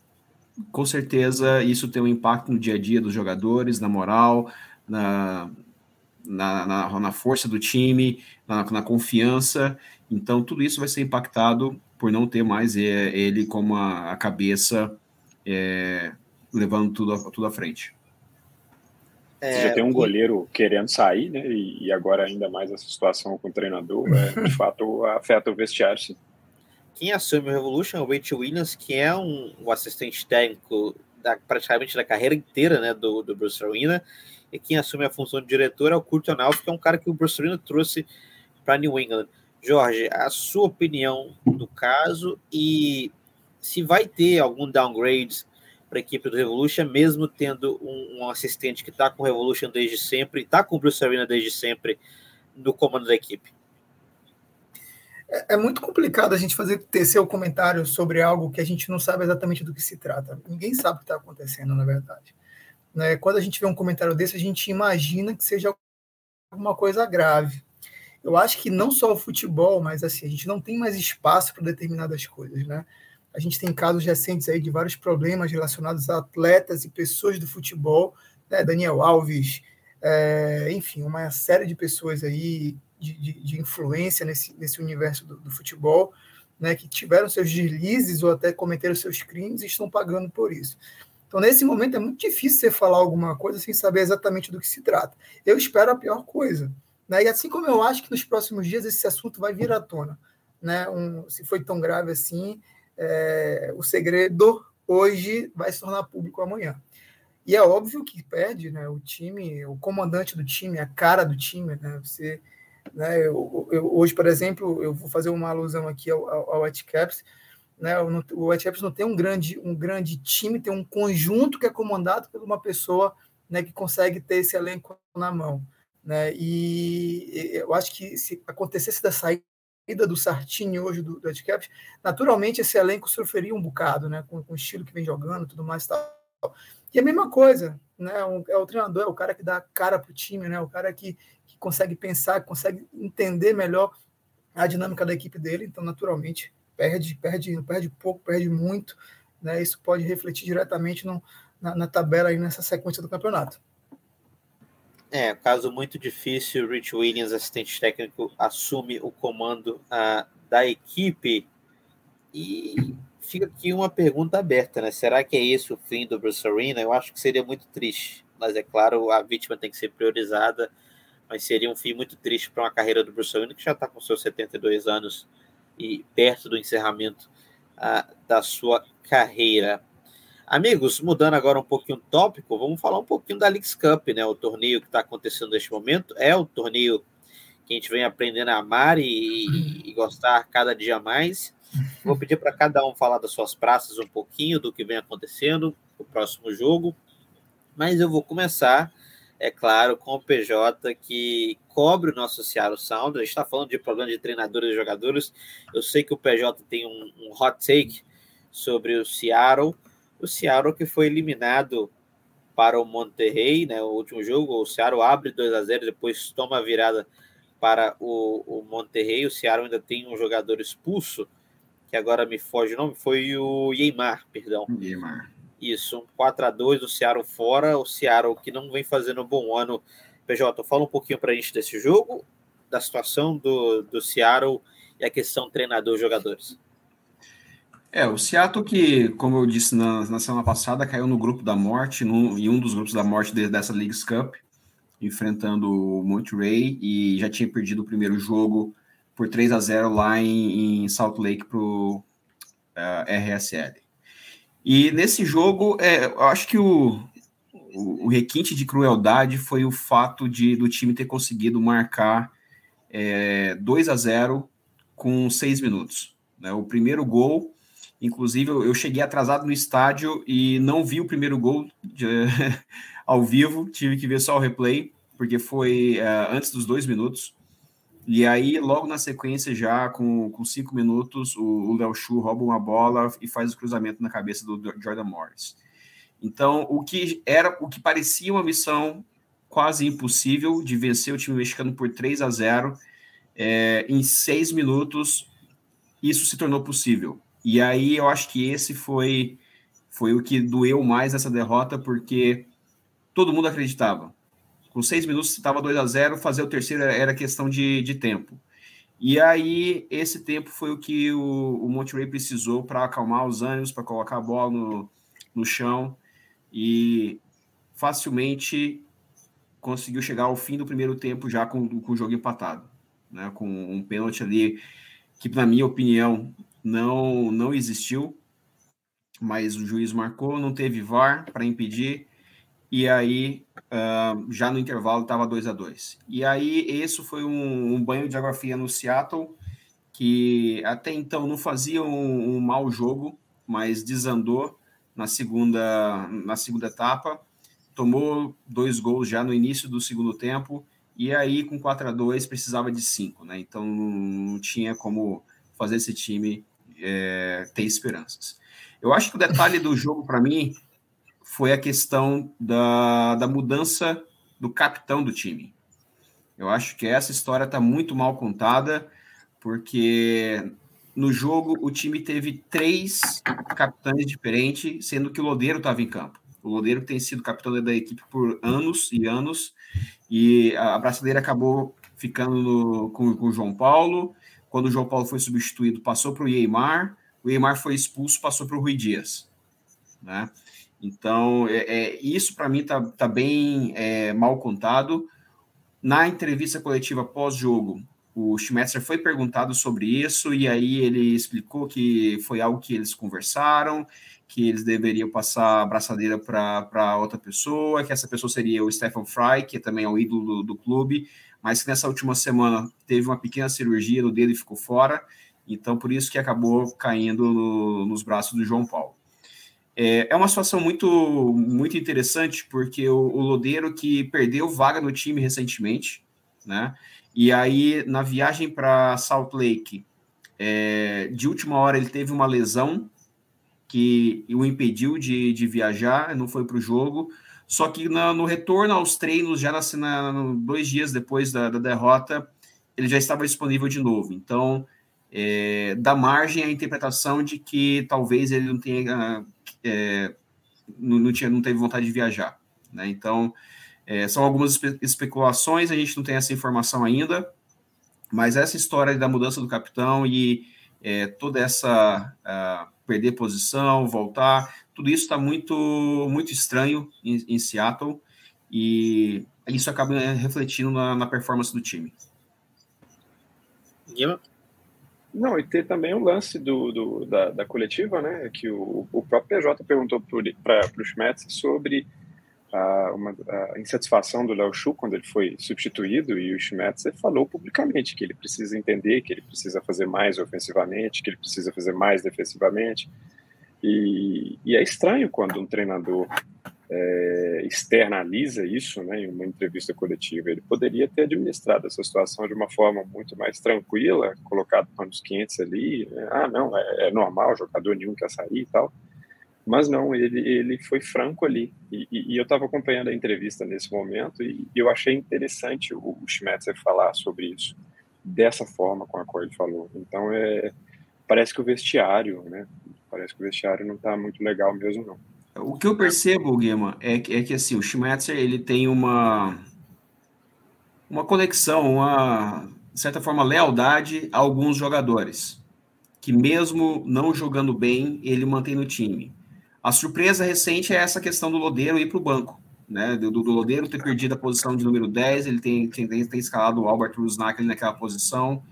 com certeza isso tem um impacto no dia a dia dos jogadores, na moral, na, na, na, na força do time, na, na, confiança. Então, tudo isso vai ser impactado por não ter mais é, ele como a, a cabeça é, levando tudo, tudo à frente. É, Você já tem um goleiro querendo sair, né? E, agora ainda mais essa situação com o treinador, é, de fato afeta o vestiário, sim. Quem assume o Revolution é o Rachel Williams, que é um, um assistente técnico da, praticamente da carreira inteira né, do, do Bruce Arena. E quem assume a função de diretor é o Kurt Onalf, que é um cara que o Bruce Arena trouxe para New England. Jorge, a sua opinião do caso e se vai ter algum downgrade para a equipe do Revolution, mesmo tendo um, um assistente que está com o Revolution desde sempre, está com o Bruce Arena desde sempre no comando da equipe? É, é, muito complicado a gente fazer tecer o comentário sobre algo que a gente não sabe exatamente do que se trata. Ninguém sabe o que está acontecendo, na verdade. Né? Quando a gente vê um comentário desse, a gente imagina que seja alguma coisa grave. Eu acho que não só o futebol, mas assim, a gente não tem mais espaço para determinadas coisas, né? A gente tem casos recentes aí de vários problemas relacionados a atletas e pessoas do futebol, né? Daniel Alves, é, enfim, uma série de pessoas aí de, de, de influência nesse, nesse universo do, do, futebol, né, que tiveram seus deslizes ou até cometeram seus crimes e estão pagando por isso. Então, nesse momento, é muito difícil você falar alguma coisa sem saber exatamente do que se trata. Eu espero a pior coisa. Né? E assim como eu acho que nos próximos dias esse assunto vai vir à tona. Né? Um, se foi tão grave assim, é, o segredo hoje vai se tornar público amanhã. E é óbvio que perde né, o time, o comandante do time, a cara do time. Né? Você né? Eu, eu, hoje, por exemplo, eu vou fazer uma alusão aqui ao, ao, ao Whitecaps. Né? O Whitecaps não tem um grande, um grande time, tem um conjunto que é comandado por uma pessoa né, que consegue ter esse elenco na mão. Né? E eu acho que se acontecesse da saída do Sartini hoje do, do Whitecaps, naturalmente esse elenco sofreria um bocado, né? com, com o estilo que vem jogando tudo mais. Tal. E a mesma coisa, né? é o treinador, é o cara que dá cara para o time, né? o cara que, consegue pensar, consegue entender melhor a dinâmica da equipe dele, então naturalmente perde, perde, perde pouco, perde muito, né? Isso pode refletir diretamente no, na, na, tabela aí nessa sequência do campeonato. É, caso muito difícil, Rich Williams, assistente técnico, assume o comando uh, da equipe. E fica aqui uma pergunta aberta, né? Será que é esse o fim do Bruce Arena? Eu acho que seria muito triste. Mas é claro, a vítima tem que ser priorizada. Mas seria um fim muito triste para uma carreira do Bruce Arena, que já está com seus 72 anos e perto do encerramento uh, da sua carreira. Amigos, mudando agora um pouquinho o tópico, vamos falar um pouquinho da Leagues Cup, né? O torneio que está acontecendo neste momento é o torneio que a gente vem aprendendo a amar e, e gostar cada dia mais. Vou pedir para cada um falar das suas praças um pouquinho, do que vem acontecendo, o próximo jogo. Mas eu vou começar, é claro, com o PJ que cobre o nosso Seattle Sound. A gente está falando de problema de treinadores e jogadores. Eu sei que o PJ tem um, um hot take sobre o Seattle o Seattle que foi eliminado para o Monterrey, né, o último jogo, o Seattle abre 2 a 0 depois toma a virada para o, o Monterrey, o Seattle ainda tem um jogador expulso, que agora me foge o nome, foi o Yeimar, perdão. Yeimar. Isso, um 4 a 2 o Seattle fora, o Seattle que não vem fazendo um bom ano. PJ, fala um pouquinho para a gente desse jogo, da situação do, do Seattle e a questão treinador-jogadores. É, o Seattle que, como eu disse na, na semana passada, caiu no grupo da morte, no, em um dos grupos da morte de, dessa Leagues Cup, enfrentando o Monterey e já tinha perdido o primeiro jogo por 3 a 0 lá em, em Salt Lake para o uh, é, RSL. E nesse jogo, é, eu acho que o, o, o, requinte de crueldade foi o fato de do time ter conseguido marcar é, 2 a 0 com seis minutos. Né? O primeiro gol Inclusive, eu cheguei atrasado no estádio e não vi o primeiro gol de, ao vivo, tive que ver só o replay, porque foi uh, antes dos dois minutos. E aí, logo na sequência, já com, com cinco minutos, o Léo Chu rouba uma bola e faz o cruzamento na cabeça do Jordan Morris. Então, o que era o que parecia uma missão quase impossível de vencer o time mexicano por 3 a 0 é, em seis minutos, isso se tornou possível. E aí eu acho que esse foi foi o que doeu mais essa derrota, porque todo mundo acreditava. Com seis minutos estava 2 a 0 fazer o terceiro era questão de, de tempo. E aí, esse tempo foi o que o, o precisou para acalmar os ânimos, para colocar a bola no, no chão e facilmente conseguiu chegar ao fim do primeiro tempo já com, com o jogo empatado, né? com um pênalti ali que, na minha opinião, não, não existiu, mas o juiz marcou, não teve VAR para impedir, e aí uh, já no intervalo estava 2 a 2 E aí, isso foi um, um, banho de água fria no Seattle, que até então não fazia um, um mau jogo, mas desandou na segunda, na segunda etapa, tomou dois gols já no início do segundo tempo, e aí com 4 a 2 precisava de cinco, né? Então não tinha como fazer esse time é, ter esperanças. Eu acho que o detalhe do jogo, para mim, foi a questão da, da mudança do capitão do time. Eu acho que essa história está muito mal contada, porque no jogo o time teve três capitães diferentes, sendo que o Lodeiro estava em campo. O Lodeiro tem sido capitão da equipe por anos e anos, e a braçadeira acabou ficando no, com, com o João Paulo, quando o João Paulo foi substituído, passou para o Neymar, o Neymar foi expulso, passou para o Rui Dias. Né? Então, é, é isso para mim está tá bem é, mal contado. Na entrevista coletiva pós-jogo, o Schmetzer foi perguntado sobre isso e aí ele explicou que foi algo que eles conversaram, que eles deveriam passar a braçadeira para outra pessoa, que essa pessoa seria o Stephen Fry, que também é o ídolo do, do clube, mas que nessa última semana teve uma pequena cirurgia no dedo e ficou fora, então por isso que acabou caindo no, nos braços do João Paulo. É, é, uma situação muito, muito interessante, porque o, o Lodeiro que perdeu vaga no time recentemente, né? E aí, na viagem para Salt Lake, é, de última hora ele teve uma lesão que o impediu de, de viajar, não foi para o jogo. Só que na, no retorno aos treinos, já na, na, dois dias depois da, da, derrota, ele já estava disponível de novo. Então, é, dá margem à interpretação de que talvez ele não tenha, é, não, não, tinha, não teve vontade de viajar. Né? Então, É, são algumas espe especulações, a gente não tem essa informação ainda, mas essa história da mudança do capitão e é, toda essa uh, perder posição, voltar, tudo isso está muito muito estranho em, em, Seattle e isso acaba é, refletindo na, na performance do time. Não, e ter também o lance do, do da, da, coletiva, né? Que o, o próprio PJ perguntou para o Schmetz sobre a, uma, a insatisfação do Léo Chu quando ele foi substituído e o Schmetzer falou publicamente que ele precisa entender que ele precisa fazer mais ofensivamente, que ele precisa fazer mais defensivamente. E, e é estranho quando um treinador é, externaliza isso né, em uma entrevista coletiva. Ele poderia ter administrado essa situação de uma forma muito mais tranquila, colocado panos quentes ali. Né? Ah, não, é, é normal, jogador nenhum quer sair e tal. Mas não, ele, ele foi franco ali. E, e, e eu estava acompanhando a entrevista nesse momento e, eu achei interessante o, o Schmetzer falar sobre isso, dessa forma com a qual ele falou. Então, é, parece que o vestiário, né? Parece que o vestiário não está muito legal mesmo, não. O que eu percebo, Guima, é que, é que assim, o Schmetzer ele tem uma, uma conexão, uma, de certa forma, lealdade a alguns jogadores, que mesmo não jogando bem, ele mantém no time. A surpresa recente é essa questão do Lodeiro ir para o banco, né? Do, do, Lodeiro ter perdido a posição de número 10, ele tem, tem, tem escalado o Albert Rusnak naquela posição,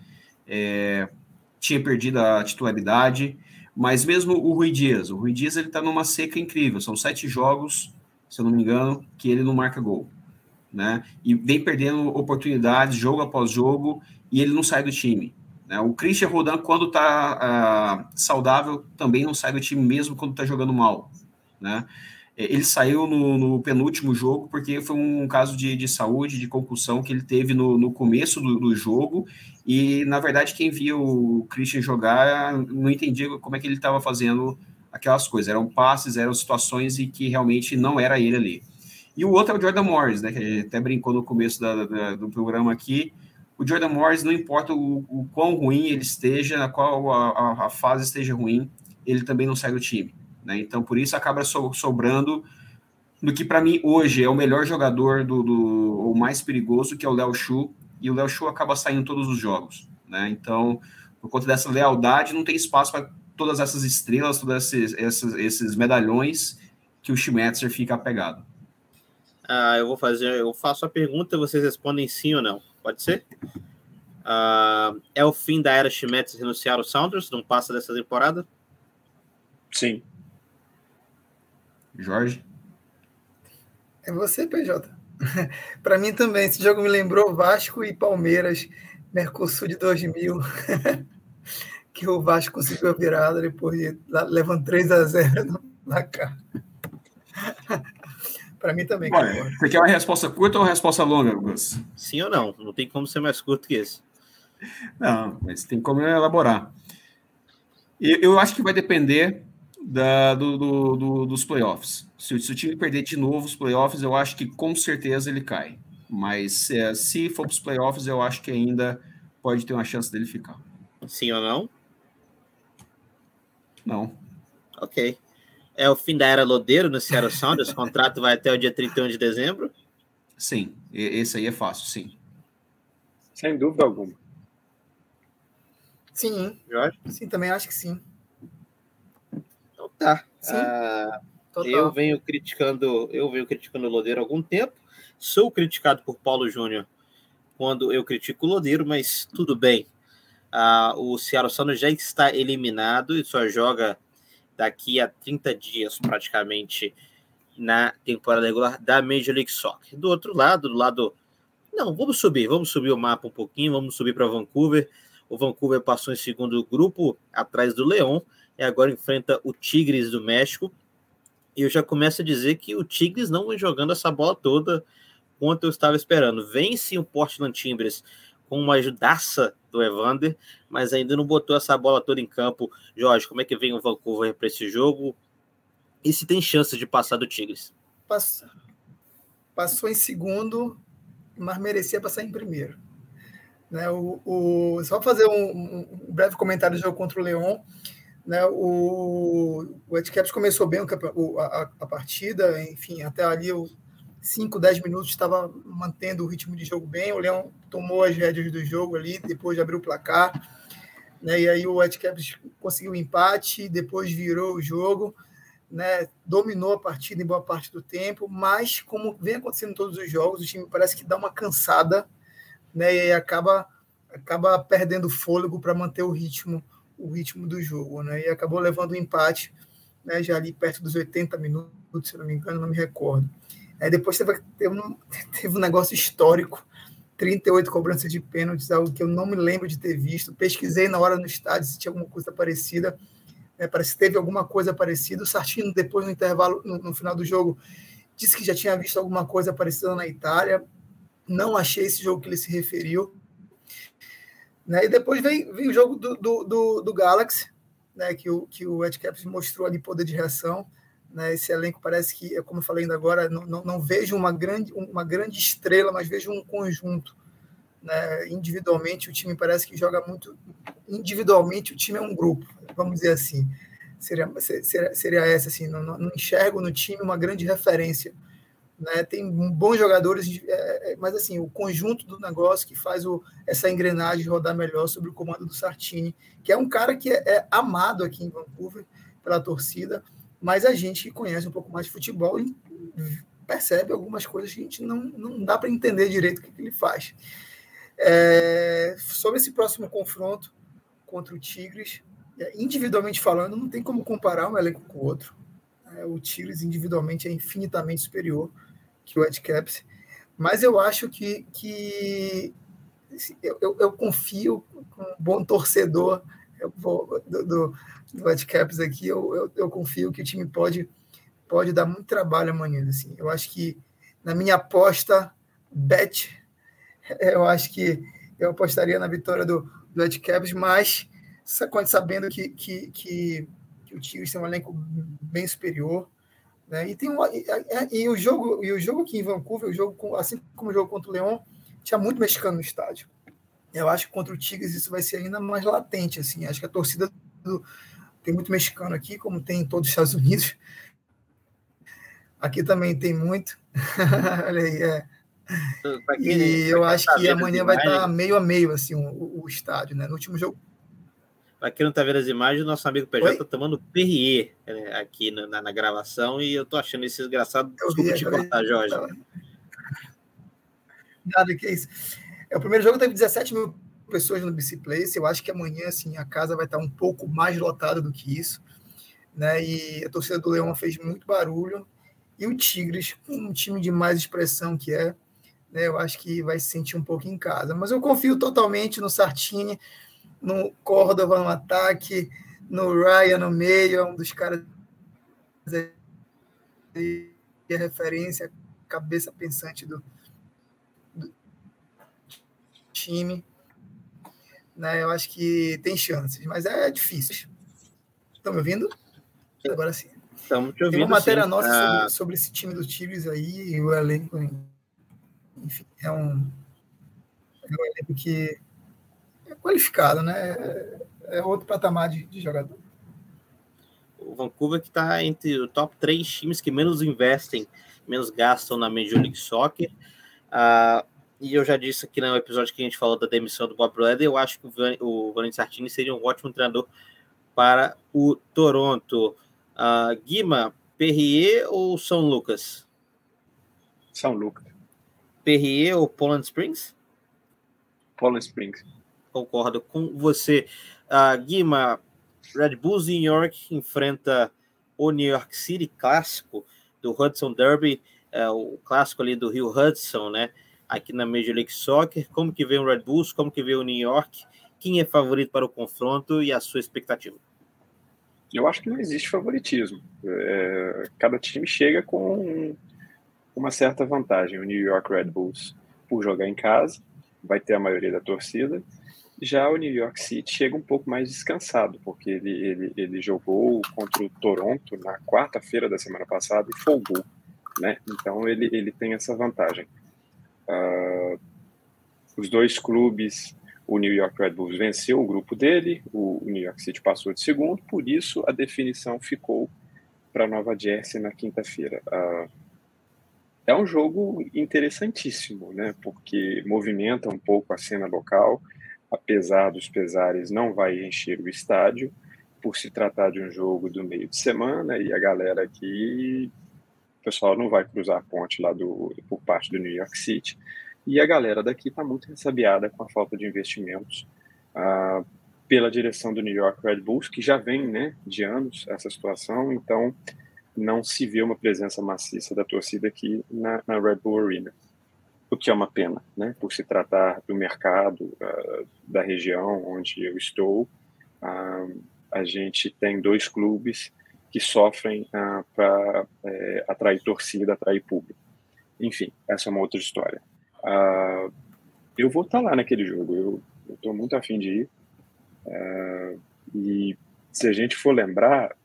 é, tinha perdido a titularidade, mas mesmo o Rui Dias, o Rui Dias ele está numa seca incrível, são sete jogos, se eu não me engano, que ele não marca gol, né? E vem perdendo oportunidades jogo após jogo e ele não sai do time. Né? O Christian Rodan, quando está ah, saudável, também não sai do time mesmo quando está jogando mal. Né? Ele saiu no, no, penúltimo jogo porque foi um caso de, de saúde, de concussão que ele teve no, no começo do, do, jogo. E, na verdade, quem via o Christian jogar não entendia como é que ele estava fazendo aquelas coisas. Eram passes, eram situações e que realmente não era ele ali. E o outro é o Jordan Morris, né, que a gente até brincou no começo da, da, do programa aqui, o Jordan Morris, não importa o, o quão ruim ele esteja, qual a, a, fase esteja ruim, ele também não sai do time. Né? Então, por isso, acaba so, sobrando no que, para mim, hoje é o melhor jogador, do, do o mais perigoso, que é o Léo Chu, e o Léo Chu acaba saindo todos os jogos. Né? Então, por conta dessa lealdade, não tem espaço para todas essas estrelas, todos esses, esses, esses medalhões que o Schmetzer fica apegado. Ah, eu vou fazer, eu faço a pergunta, vocês respondem sim ou não. Pode ser? Uh, é o fim da era Schmetz renunciar ao Sounders? Não passa dessa temporada? Sim. Jorge? É você, PJ. Para mim também. Esse jogo me lembrou Vasco e Palmeiras, Mercosul de 2000. que o Vasco conseguiu a virada depois de levando 3 a 0 na cara. Para mim também. Olha, você quer uma resposta curta ou uma resposta longa, Gus? Sim ou não? Não tem como ser mais curto que esse. Não, mas tem como elaborar. Eu, eu acho que vai depender da, do, do, do, dos playoffs. Se, se, o time perder de novo os playoffs, eu acho que com certeza ele cai. Mas é, se for para os playoffs, eu acho que ainda pode ter uma chance dele ficar. Sim ou não? Não. Ok é o fim da era Lodeiro no Seattle Sounders. o contrato vai até o dia 31 de dezembro? Sim, esse aí é fácil, sim. Sem dúvida alguma. Sim. Jorge? Sim, também acho que sim. Tá. Ah, eu venho criticando, eu venho criticando o Lodeiro há algum tempo. Sou criticado por Paulo Júnior quando eu critico o Lodeiro, mas tudo bem. Ah, o Seattle Sounders já está eliminado e só joga daqui a 30 dias, praticamente, na temporada regular da Major League Soccer. Do outro lado, do lado. Não, vamos subir, vamos subir o mapa um pouquinho, vamos subir para Vancouver. O Vancouver passou em segundo grupo, atrás do Leão, e agora enfrenta o Tigres do México. E eu já começo a dizer que o Tigres não vem jogando essa bola toda quanto eu estava esperando. Vence o Portland Timbers com uma ajudaça do Evander, mas ainda não botou essa bola toda em campo. Jorge, como é que vem o Vancouver para esse jogo? E se tem chance de passar do Tigres? Passou, passou em segundo, mas merecia passar em primeiro. Né, o, o, só fazer um, um, breve comentário do jogo contra o Leão. Né, o, o Caps começou bem o, a, a, partida, enfim, até ali o, 5, 10 minutos estava mantendo o ritmo de jogo bem. O Leão tomou as rédeas do jogo ali, depois de abrir o placar. Né? E aí o Whitecaps conseguiu o empate, depois virou o jogo, né? dominou a partida em boa parte do tempo, mas como vem acontecendo em todos os jogos, o time parece que dá uma cansada né? e acaba, acaba perdendo fôlego para manter o ritmo o ritmo do jogo, né? E acabou levando o um empate, né? Já ali perto dos 80 minutos, se não me engano, não me recordo. Aí depois teve, teve, um, teve um negócio histórico, 38 cobranças de pênaltis, algo que eu não me lembro de ter visto. Pesquisei na hora no estádio se tinha alguma coisa parecida. Né? Parece que teve alguma coisa parecida. O Sartino, depois no intervalo, no, no final do jogo, disse que já tinha visto alguma coisa parecida na Itália. Não achei esse jogo que ele se referiu. Né? E depois vem, vem o jogo do, do, do, do Galaxy, né? que o, que o Ed Caps mostrou ali poder de reação. Né? Esse elenco parece que, como eu falei ainda agora, não, não, não, vejo uma grande, uma grande estrela, mas vejo um conjunto. Né? Individualmente, o time parece que joga muito. Individualmente, o time é um grupo, vamos dizer assim. Seria, seria, seria essa, assim, não, não enxergo no time uma grande referência. Né? Tem bons jogadores, é, é, mas assim, o conjunto do negócio que faz o, essa engrenagem rodar melhor sobre o comando do Sartini, que é um cara que é, é amado aqui em Vancouver pela torcida mas a gente conhece um pouco mais de futebol e percebe algumas coisas que a gente não, não dá para entender direito o que, que ele faz. É, sobre esse próximo confronto contra o Tigres, é, individualmente falando, não tem como comparar um elenco com o outro. O Tigres individualmente é infinitamente superior que o Ed Caps, mas eu acho que, que eu, eu, eu confio com um bom torcedor vou, do, do, do Whitecaps aqui, eu, eu, eu, confio que o time pode, pode dar muito trabalho amanhã. Assim. Eu acho que na minha aposta, bet, eu acho que eu apostaria na vitória do, do Whitecaps, mas sabendo que, que, que, que o Tigres tem um elenco bem superior. Né? E, tem um, e, e, o jogo, e o jogo aqui em Vancouver, o jogo, assim como o jogo contra o Leão, tinha muito mexicano no estádio. Eu acho que contra o Tigres isso vai ser ainda mais latente. Assim. Acho que a torcida do, tem muito mexicano aqui, como tem em todos os Estados Unidos. Aqui também tem muito. Olha aí, é. E eu acho tá que amanhã vai estar meio a meio assim o, o estádio, né? No último jogo. Para quem não está vendo as imagens, nosso amigo PJ está tomando Perrier né, aqui na, na, gravação e eu tô achando esse desgraçado. Desculpa te cortar, Jorge. Nada que é isso. É, o primeiro jogo teve 17 mil pessoas no BC Place. Eu acho que amanhã assim, a casa vai estar um pouco mais lotada do que isso. Né? E a torcida do Leão fez muito barulho. E o Tigres, um time de mais expressão que é, né? eu acho que vai se sentir um pouco em casa. Mas eu confio totalmente no Sartini, no Córdoba no ataque, no Ryan no meio, é um dos caras e a referência, cabeça pensante do, time. Né? Eu acho que tem chances, mas é difícil. Estão me ouvindo? Agora sim. Estamos te ouvindo. Tem uma matéria sim. nossa ah. sobre, sobre, esse time do Tigres aí, e o elenco, enfim, é um, é um elenco que é qualificado, né? É, é outro patamar de, de jogador. O Vancouver que está entre o top três times que menos investem, menos gastam na Major League Soccer. Uh, e eu já disse aqui no episódio que a gente falou da demissão do Bob Bradley, eu acho que o Vanessa Sartini seria um ótimo treinador para o Toronto. Uh, Guima, Perrier ou São Lucas? São Lucas. Perrier ou Poland Springs? Poland Springs. Concordo com você. Uh, Guima, Red Bulls New York enfrenta o New York City clássico do Hudson Derby, uh, o clássico ali do Rio Hudson, né? aqui na Major League Soccer, como que vê o Red Bulls, como que vê o New York, quem é favorito para o confronto e a sua expectativa? Eu acho que não existe favoritismo. É, cada time chega com uma certa vantagem. O New York Red Bulls, por jogar em casa, vai ter a maioria da torcida. Já o New York City chega um pouco mais descansado, porque ele, ele, ele jogou contra o Toronto na quarta-feira da semana passada e folgou. Né? Então ele, ele tem essa vantagem. Uh, os dois clubes, o New York Red Bulls venceu o grupo dele, o New York City passou de segundo, por isso a definição ficou para Nova Jersey na quinta-feira. Uh, é um jogo interessantíssimo, né? Porque movimenta um pouco a cena local, apesar dos pesares, não vai encher o estádio, por se tratar de um jogo do meio de semana e a galera aqui, o pessoal não vai cruzar a ponte lá do, por parte do New York City. E a galera daqui está muito ressabiada com a falta de investimentos ah, pela direção do New York Red Bulls, que já vem né, de anos essa situação, então não se vê uma presença maciça da torcida aqui na, na Red Bull Arena. O que é uma pena, né, por se tratar do mercado uh, da região onde eu estou. Uh, a gente tem dois clubes que sofrem uh, para é, atrair torcida, atrair público. Enfim, essa é uma outra história. Eu vou estar lá naquele jogo, eu estou muito afim de ir. E se a gente for lembrar,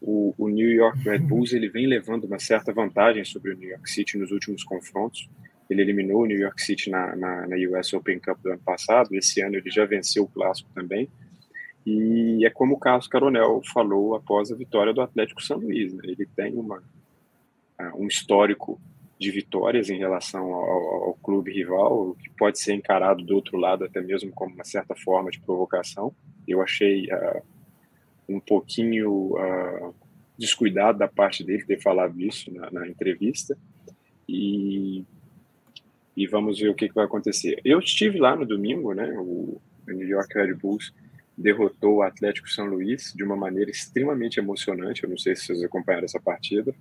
o, o, New York Red Bulls ele vem levando uma certa vantagem sobre o New York City nos últimos confrontos. Ele eliminou o New York City na, na, na US Open Cup do ano passado. Esse ano ele já venceu o clássico também. E é como o Carlos Caronel falou após a vitória do Atlético São Luís. Né? Ele tem uma, um histórico de vitórias em relação ao, ao, clube rival, que pode ser encarado do outro lado até mesmo como uma certa forma de provocação. Eu achei uh, um pouquinho uh, descuidado da parte dele ter falado isso na, na entrevista. E, e vamos ver o que, que, vai acontecer. Eu estive lá no domingo, né? O, New York Red Bulls derrotou o Atlético São Luís de uma maneira extremamente emocionante. Eu não sei se vocês acompanharam essa partida.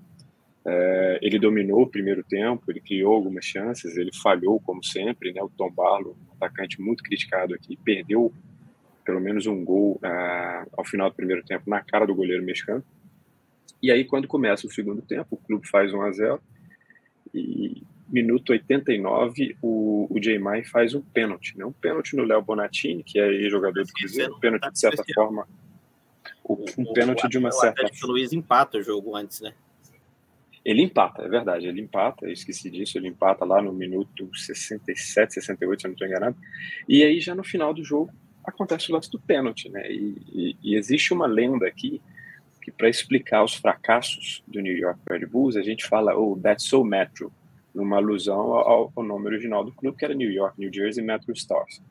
É, ele dominou o primeiro tempo, ele criou algumas chances, ele falhou como sempre, né? O Tom Barlow, um atacante muito criticado aqui, perdeu pelo menos um gol uh, ao final do primeiro tempo na cara do goleiro mexicano. E aí quando começa o segundo tempo, o clube faz 1 a 0 e minuto 89, o, o J. Mai faz um pênalti, né? Um pênalti no Léo Bonatini, que é jogador do Cruzeiro, um pênalti de certa forma, um pênalti de uma certa... O Luiz empata o jogo antes, né? Ele empata, é verdade, ele empata, eu esqueci disso, ele empata lá no minuto 67, 68, se eu não estou enganado. E aí, já no final do jogo, acontece o lance do pênalti, né? E, e, e existe uma lenda aqui que, para explicar os fracassos do New York Red Bulls, a gente fala, oh, that's so Metro, numa alusão ao, ao nome original do clube, que era New York, New Jersey Metro Stars.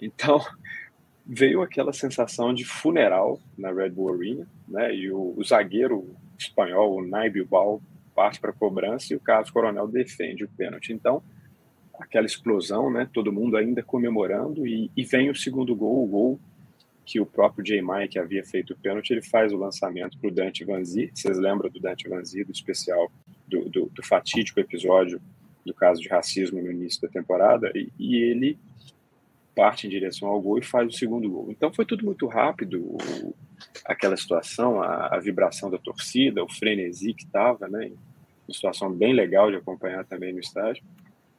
Então, veio aquela sensação de funeral na Red Bull Arena, né? E o, o zagueiro espanhol, o Naib Bal, parte para a cobrança e o Carlos Coronel defende o pênalti. Então, aquela explosão, né? Todo mundo ainda comemorando e, e vem o segundo gol, o gol que o próprio J. Mike havia feito o pênalti, ele faz o lançamento para o Dante Vanzi. Vocês lembram do Dante Vanzi, do especial, do, do, do, fatídico episódio do caso de racismo no início da temporada? E, e, ele parte em direção ao gol e faz o segundo gol. Então foi tudo muito rápido, aquela situação, a, a vibração da torcida, o frenesi que estava, né? Uma situação bem legal de acompanhar também no estádio.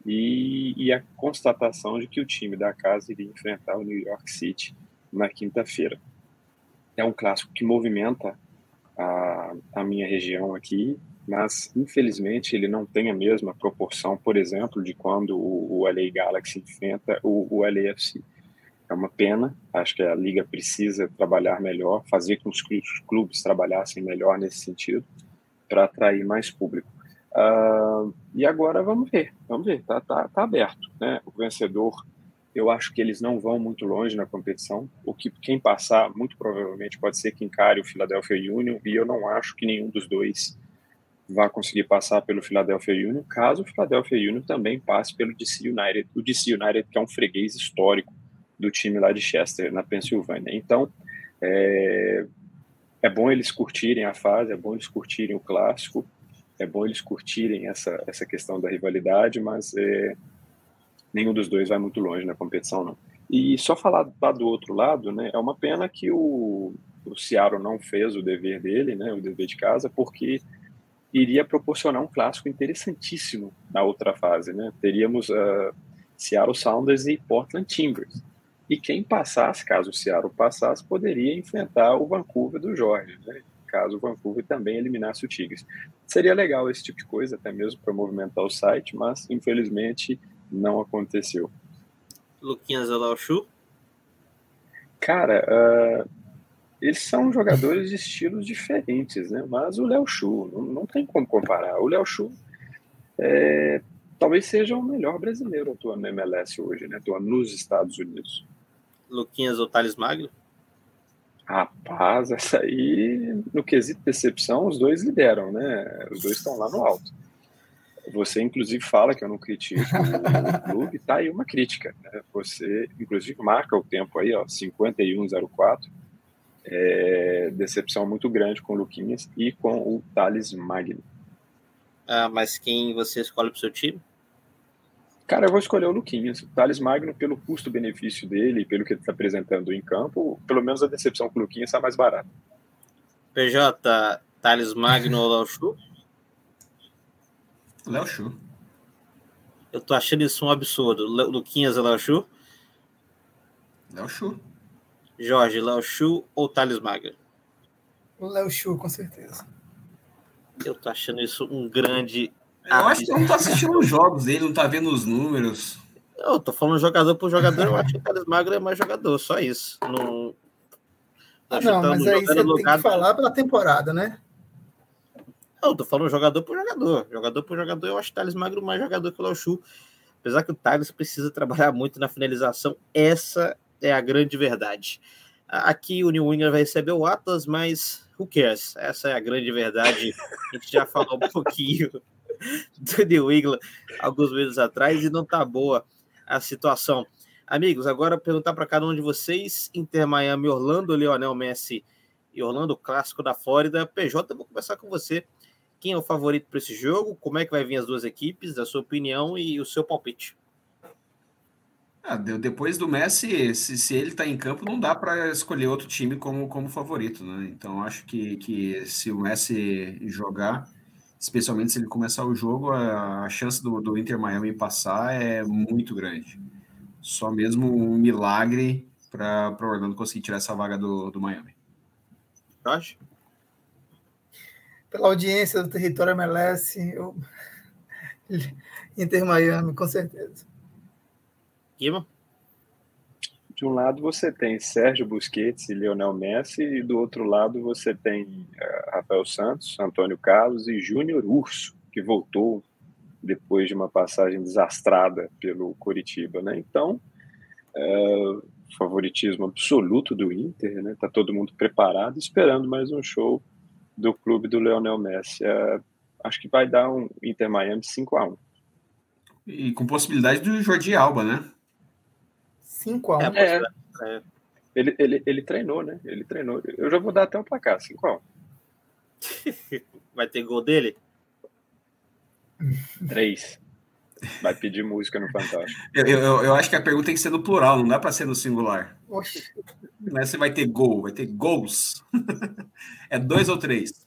E, e, a constatação de que o time da casa iria enfrentar o New York City na quinta-feira. É um clássico que movimenta a, a minha região aqui, mas infelizmente ele não tem a mesma proporção, por exemplo, de quando o, o LA Galaxy enfrenta o, o LAFC. É uma pena, acho que a liga precisa trabalhar melhor, fazer com que os clubes trabalhassem melhor nesse sentido, para atrair mais público. Uh, e agora vamos ver, vamos ver, tá, tá, tá aberto, né? O vencedor, eu acho que eles não vão muito longe na competição. O que quem passar, muito provavelmente, pode ser que encare o Philadelphia Union, e eu não acho que nenhum dos dois vá conseguir passar pelo Philadelphia Union, caso o Philadelphia Union também passe pelo DC United, o DC United que é um freguês histórico do time lá de Chester, na Pensilvânia. Então, é, é bom eles curtirem a fase, é bom eles curtirem o clássico, é bom eles curtirem essa, essa questão da rivalidade, mas é, nenhum dos dois vai muito longe na competição, não. E só falar lá do outro lado, né, é uma pena que o, o Seattle não fez o dever dele, né, o dever de casa, porque iria proporcionar um clássico interessantíssimo na outra fase, né? Teríamos uh, Seattle Sounders e Portland Timbers. E quem passasse, caso o Seattle passasse, poderia enfrentar o Vancouver do Jorge, né? caso o Vancouver também eliminasse o Tigres. Seria legal esse tipo de coisa, até mesmo para movimentar o site, mas infelizmente não aconteceu. Luquinhas Alauchu? Cara, uh, eles são jogadores de estilos diferentes, né? Mas o Léo Chu, não, não, tem como comparar. O Léo Chu é, talvez seja o melhor brasileiro atuando na MLS hoje, né? Atuando nos Estados Unidos. Luquinhas ou Thales Magno? Rapaz, essa aí, no quesito decepção, os dois lideram, né? Os dois estão lá no alto. Você, inclusive, fala que eu não critico o clube, tá aí uma crítica. Né? Você, inclusive, marca o tempo aí, ó, 51,04. É, decepção muito grande com o Luquinhas e com o Thales Magno. Ah, mas quem você escolhe para o seu time? Cara, eu vou escolher o Luquinhas. O Thales Magno, pelo custo-benefício dele, pelo que ele está apresentando em campo, pelo menos a decepção com o Luquinhas está mais barata. PJ, Thales Magno ou Léo Chu? Léo Chu. Eu tô achando isso um absurdo. Luquinhas ou Léo Chu? Léo Chu. Jorge, Léo Chu ou Thales Magno? O Léo Chu, com certeza. Eu tô achando isso um grande eu acho que não tá assistindo os jogos dele, não tá vendo os números. Eu tô falando jogador por jogador, eu acho que o Thales Magro é mais jogador, só isso. Não, ah, não mas aí você tem que falar pela temporada, né? Eu tô falando jogador por jogador. Jogador por jogador, eu acho o Thales Magro mais jogador que o Lauchu. Apesar que o Thales precisa trabalhar muito na finalização, essa é a grande verdade. Aqui o New England vai receber o Atlas, mas who cares? Essa é a grande verdade. A gente já falou um pouquinho do New England alguns meses atrás e não tá boa a situação. Amigos, agora perguntar para cada um de vocês: Inter Miami, Orlando, Lionel Messi e Orlando, clássico da Flórida. PJ, vou começar com você. Quem é o favorito para esse jogo? Como é que vai vir as duas equipes? A sua opinião e o seu palpite? Ah, depois do Messi, se, se ele está em campo, não dá para escolher outro time como, como favorito, né? Então acho que, que se o Messi jogar, especialmente se ele começar o jogo, a, a chance do, do, Inter Miami passar é muito grande. Só mesmo um milagre para o Orlando conseguir tirar essa vaga do, do Miami. Acho. Pela audiência do território MLS, eu... Inter Miami, com certeza. Guima? de um lado você tem Sérgio Busquets e Lionel Messi, e do outro lado você tem uh, Rafael Santos, Antônio Carlos e Júnior Urso, que voltou depois de uma passagem desastrada pelo Coritiba, né? Então, uh, favoritismo absoluto do Inter, né? Tá todo mundo preparado, esperando mais um show do clube do Lionel Messi. Uh, acho que vai dar um Inter Miami 5 a 1 E com possibilidade do Jordi Alba, né? 5 a 1 é, é. Ele, ele, ele treinou, né? Ele treinou. Eu já vou dar até o placar, 5 a 1 Vai ter gol dele? 3. Vai pedir música no Fantástico. Eu, eu, eu, acho que a pergunta tem que ser no plural, não dá para ser no singular. Oxi. Não é se vai ter gol, vai ter gols. é dois ou três?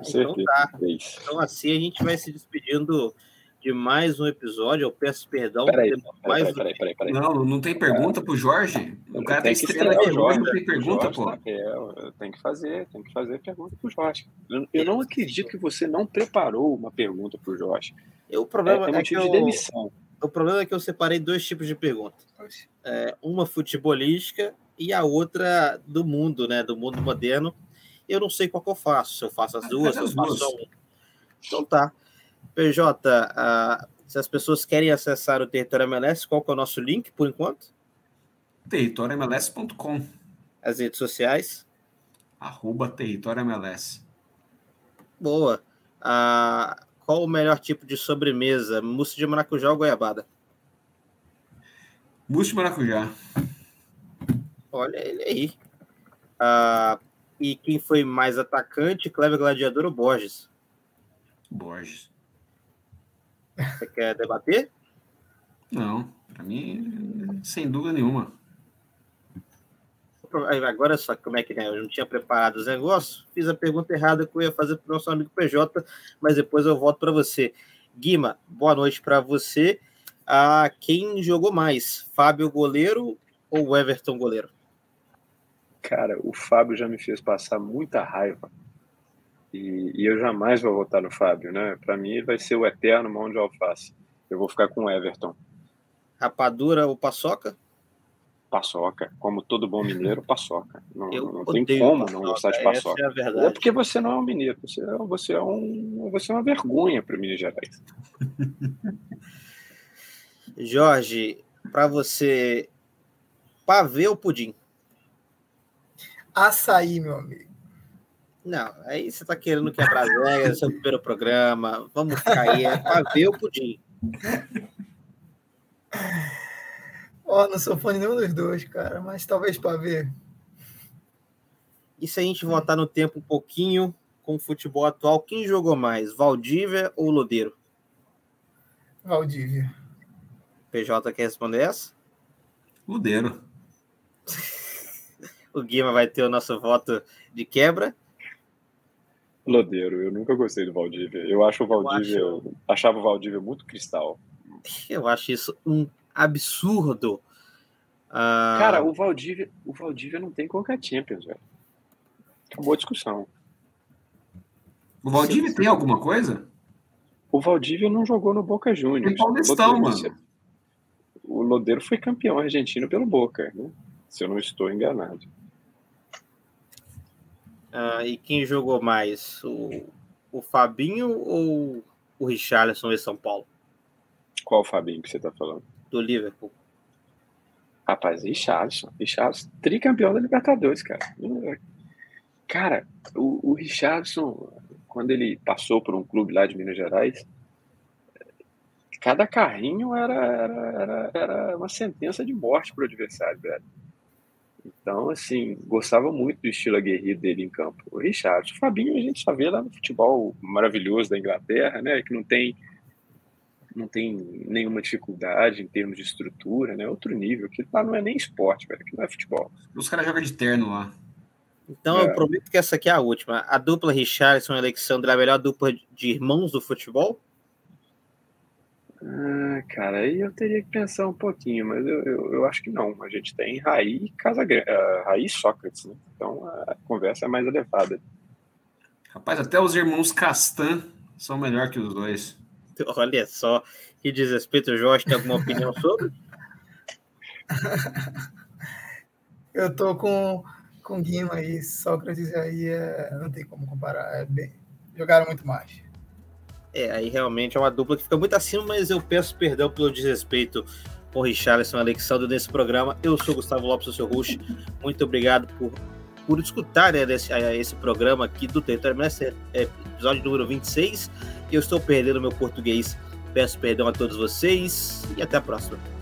Então tá. Então assim a gente vai se despedindo de mais um episódio. Eu peço perdão. Peraí, peraí, peraí, peraí, peraí, Não, não tem pergunta pro Jorge? O cara tem que estreia aqui, Jorge, não tem pergunta, pô. É, tem que fazer, tem que fazer pergunta pro Jorge. Eu, eu não acredito que você não preparou uma pergunta pro Jorge. Eu, o problema é, é que eu, de demissão. O problema é que eu separei dois tipos de perguntas. É, uma futebolística e a outra do mundo, né? Do mundo moderno. Eu não sei qual que eu faço. Se eu faço as duas, se eu faço só uma. Então tá. PJ, uh, se as pessoas querem acessar o Território MLS, qual é o nosso link por enquanto? territoriomls.com. As redes sociais? Arroba Território MLS. Boa. Uh, qual o melhor tipo de sobremesa? Mousse de maracujá ou goiabada? Mousse de maracujá. Olha ele aí. Uh, e quem foi mais atacante, Cleber Gladiador ou Borges? Borges. Você quer debater? Não, para mim, sem dúvida nenhuma. Agora só como é que né? eu não tinha preparado os negócios, fiz a pergunta errada que eu ia fazer para o nosso amigo PJ, mas depois eu volto para você. Guima, boa noite para você. Ah, quem jogou mais, Fábio goleiro ou Everton goleiro? Cara, o Fábio já me fez passar muita raiva e, e, eu jamais vou votar no Fábio, né? Para mim, vai ser o eterno mão de alface. Eu vou ficar com o Everton. Rapadura ou paçoca? Paçoca. Como todo bom mineiro, paçoca. Não, não tem como paçoca. não gostar de paçoca. Essa é, a verdade. é porque você não é um mineiro, você é, você é um você é uma vergonha para Minas Gerais. Jorge, para você, pavê ou pudim? Açaí, meu amigo. Não, aí você está querendo quebrar as regras, seu primeiro programa. Vamos cair, é pavê ou pudim? Ó, oh, não sou fã de nenhum dos dois, cara, mas talvez pavê. E se a gente voltar no tempo um pouquinho com o futebol atual, quem jogou mais, Valdívia ou Lodeiro? Valdívia. PJ quer responder essa? Ludeiro. o Guima vai ter o nosso voto de quebra. Lodeiro, eu nunca gostei do Valdívia. Eu acho o Valdívia, eu acho... achava o Valdívia muito cristal. Eu acho isso um absurdo. Uh... Cara, o Valdívia, o Valdívia não tem Conca Champions, velho. Acabou a discussão. O Valdívia tem alguma coisa? O Valdívia não jogou no Boca Juniors. Tem Paulistão, mano. O Lodeiro foi campeão argentino pelo Boca, né? se eu não estou enganado. Ah, e quem jogou mais? O, o Fabinho ou o Richarlison em São Paulo? Qual o Fabinho que você está falando? Do Liverpool. Rapaz, Richarlison. Richarlison, tricampeão da Libertadores, cara. Cara, o, o Richarlison, quando ele passou por um clube lá de Minas Gerais, cada carrinho era, era, era, era uma sentença de morte para o adversário, velho. Então, assim, gostava muito do estilo aguerrido dele em campo. O Richard, o Fabinho a gente só vê lá no futebol maravilhoso da Inglaterra, né? Que não tem não tem nenhuma dificuldade em termos de estrutura, né? Outro nível, que lá não é nem esporte, velho, que não é futebol. Os caras jogam de terno lá. Então é. eu prometo que essa aqui é a última. A dupla Richardson e Alexandre é a melhor dupla de irmãos do futebol? Ah, cara, aí eu teria que pensar um pouquinho, mas eu, eu, eu acho que não. A gente tem Raí e Casa uh, Raí Sócrates, né? Então a conversa é mais elevada. Rapaz, até os irmãos Castan são melhor que os dois. Olha só, que desrespeito, Jorge, tem alguma opinião sobre? eu tô com, com Guima e Sócrates aí, é, não tem como comparar. É bem, jogaram muito mais. É, aí realmente é uma dupla que fica muito acima, mas eu peço perdão pelo desrespeito com Richarlison e Alexandre nesse programa. Eu sou Gustavo Lopes, o seu host. Muito obrigado por, por escutar né, esse, esse programa aqui do Território Mestre, é, episódio número 26. Eu estou perdendo meu português. Peço perdão a todos vocês e até a próxima.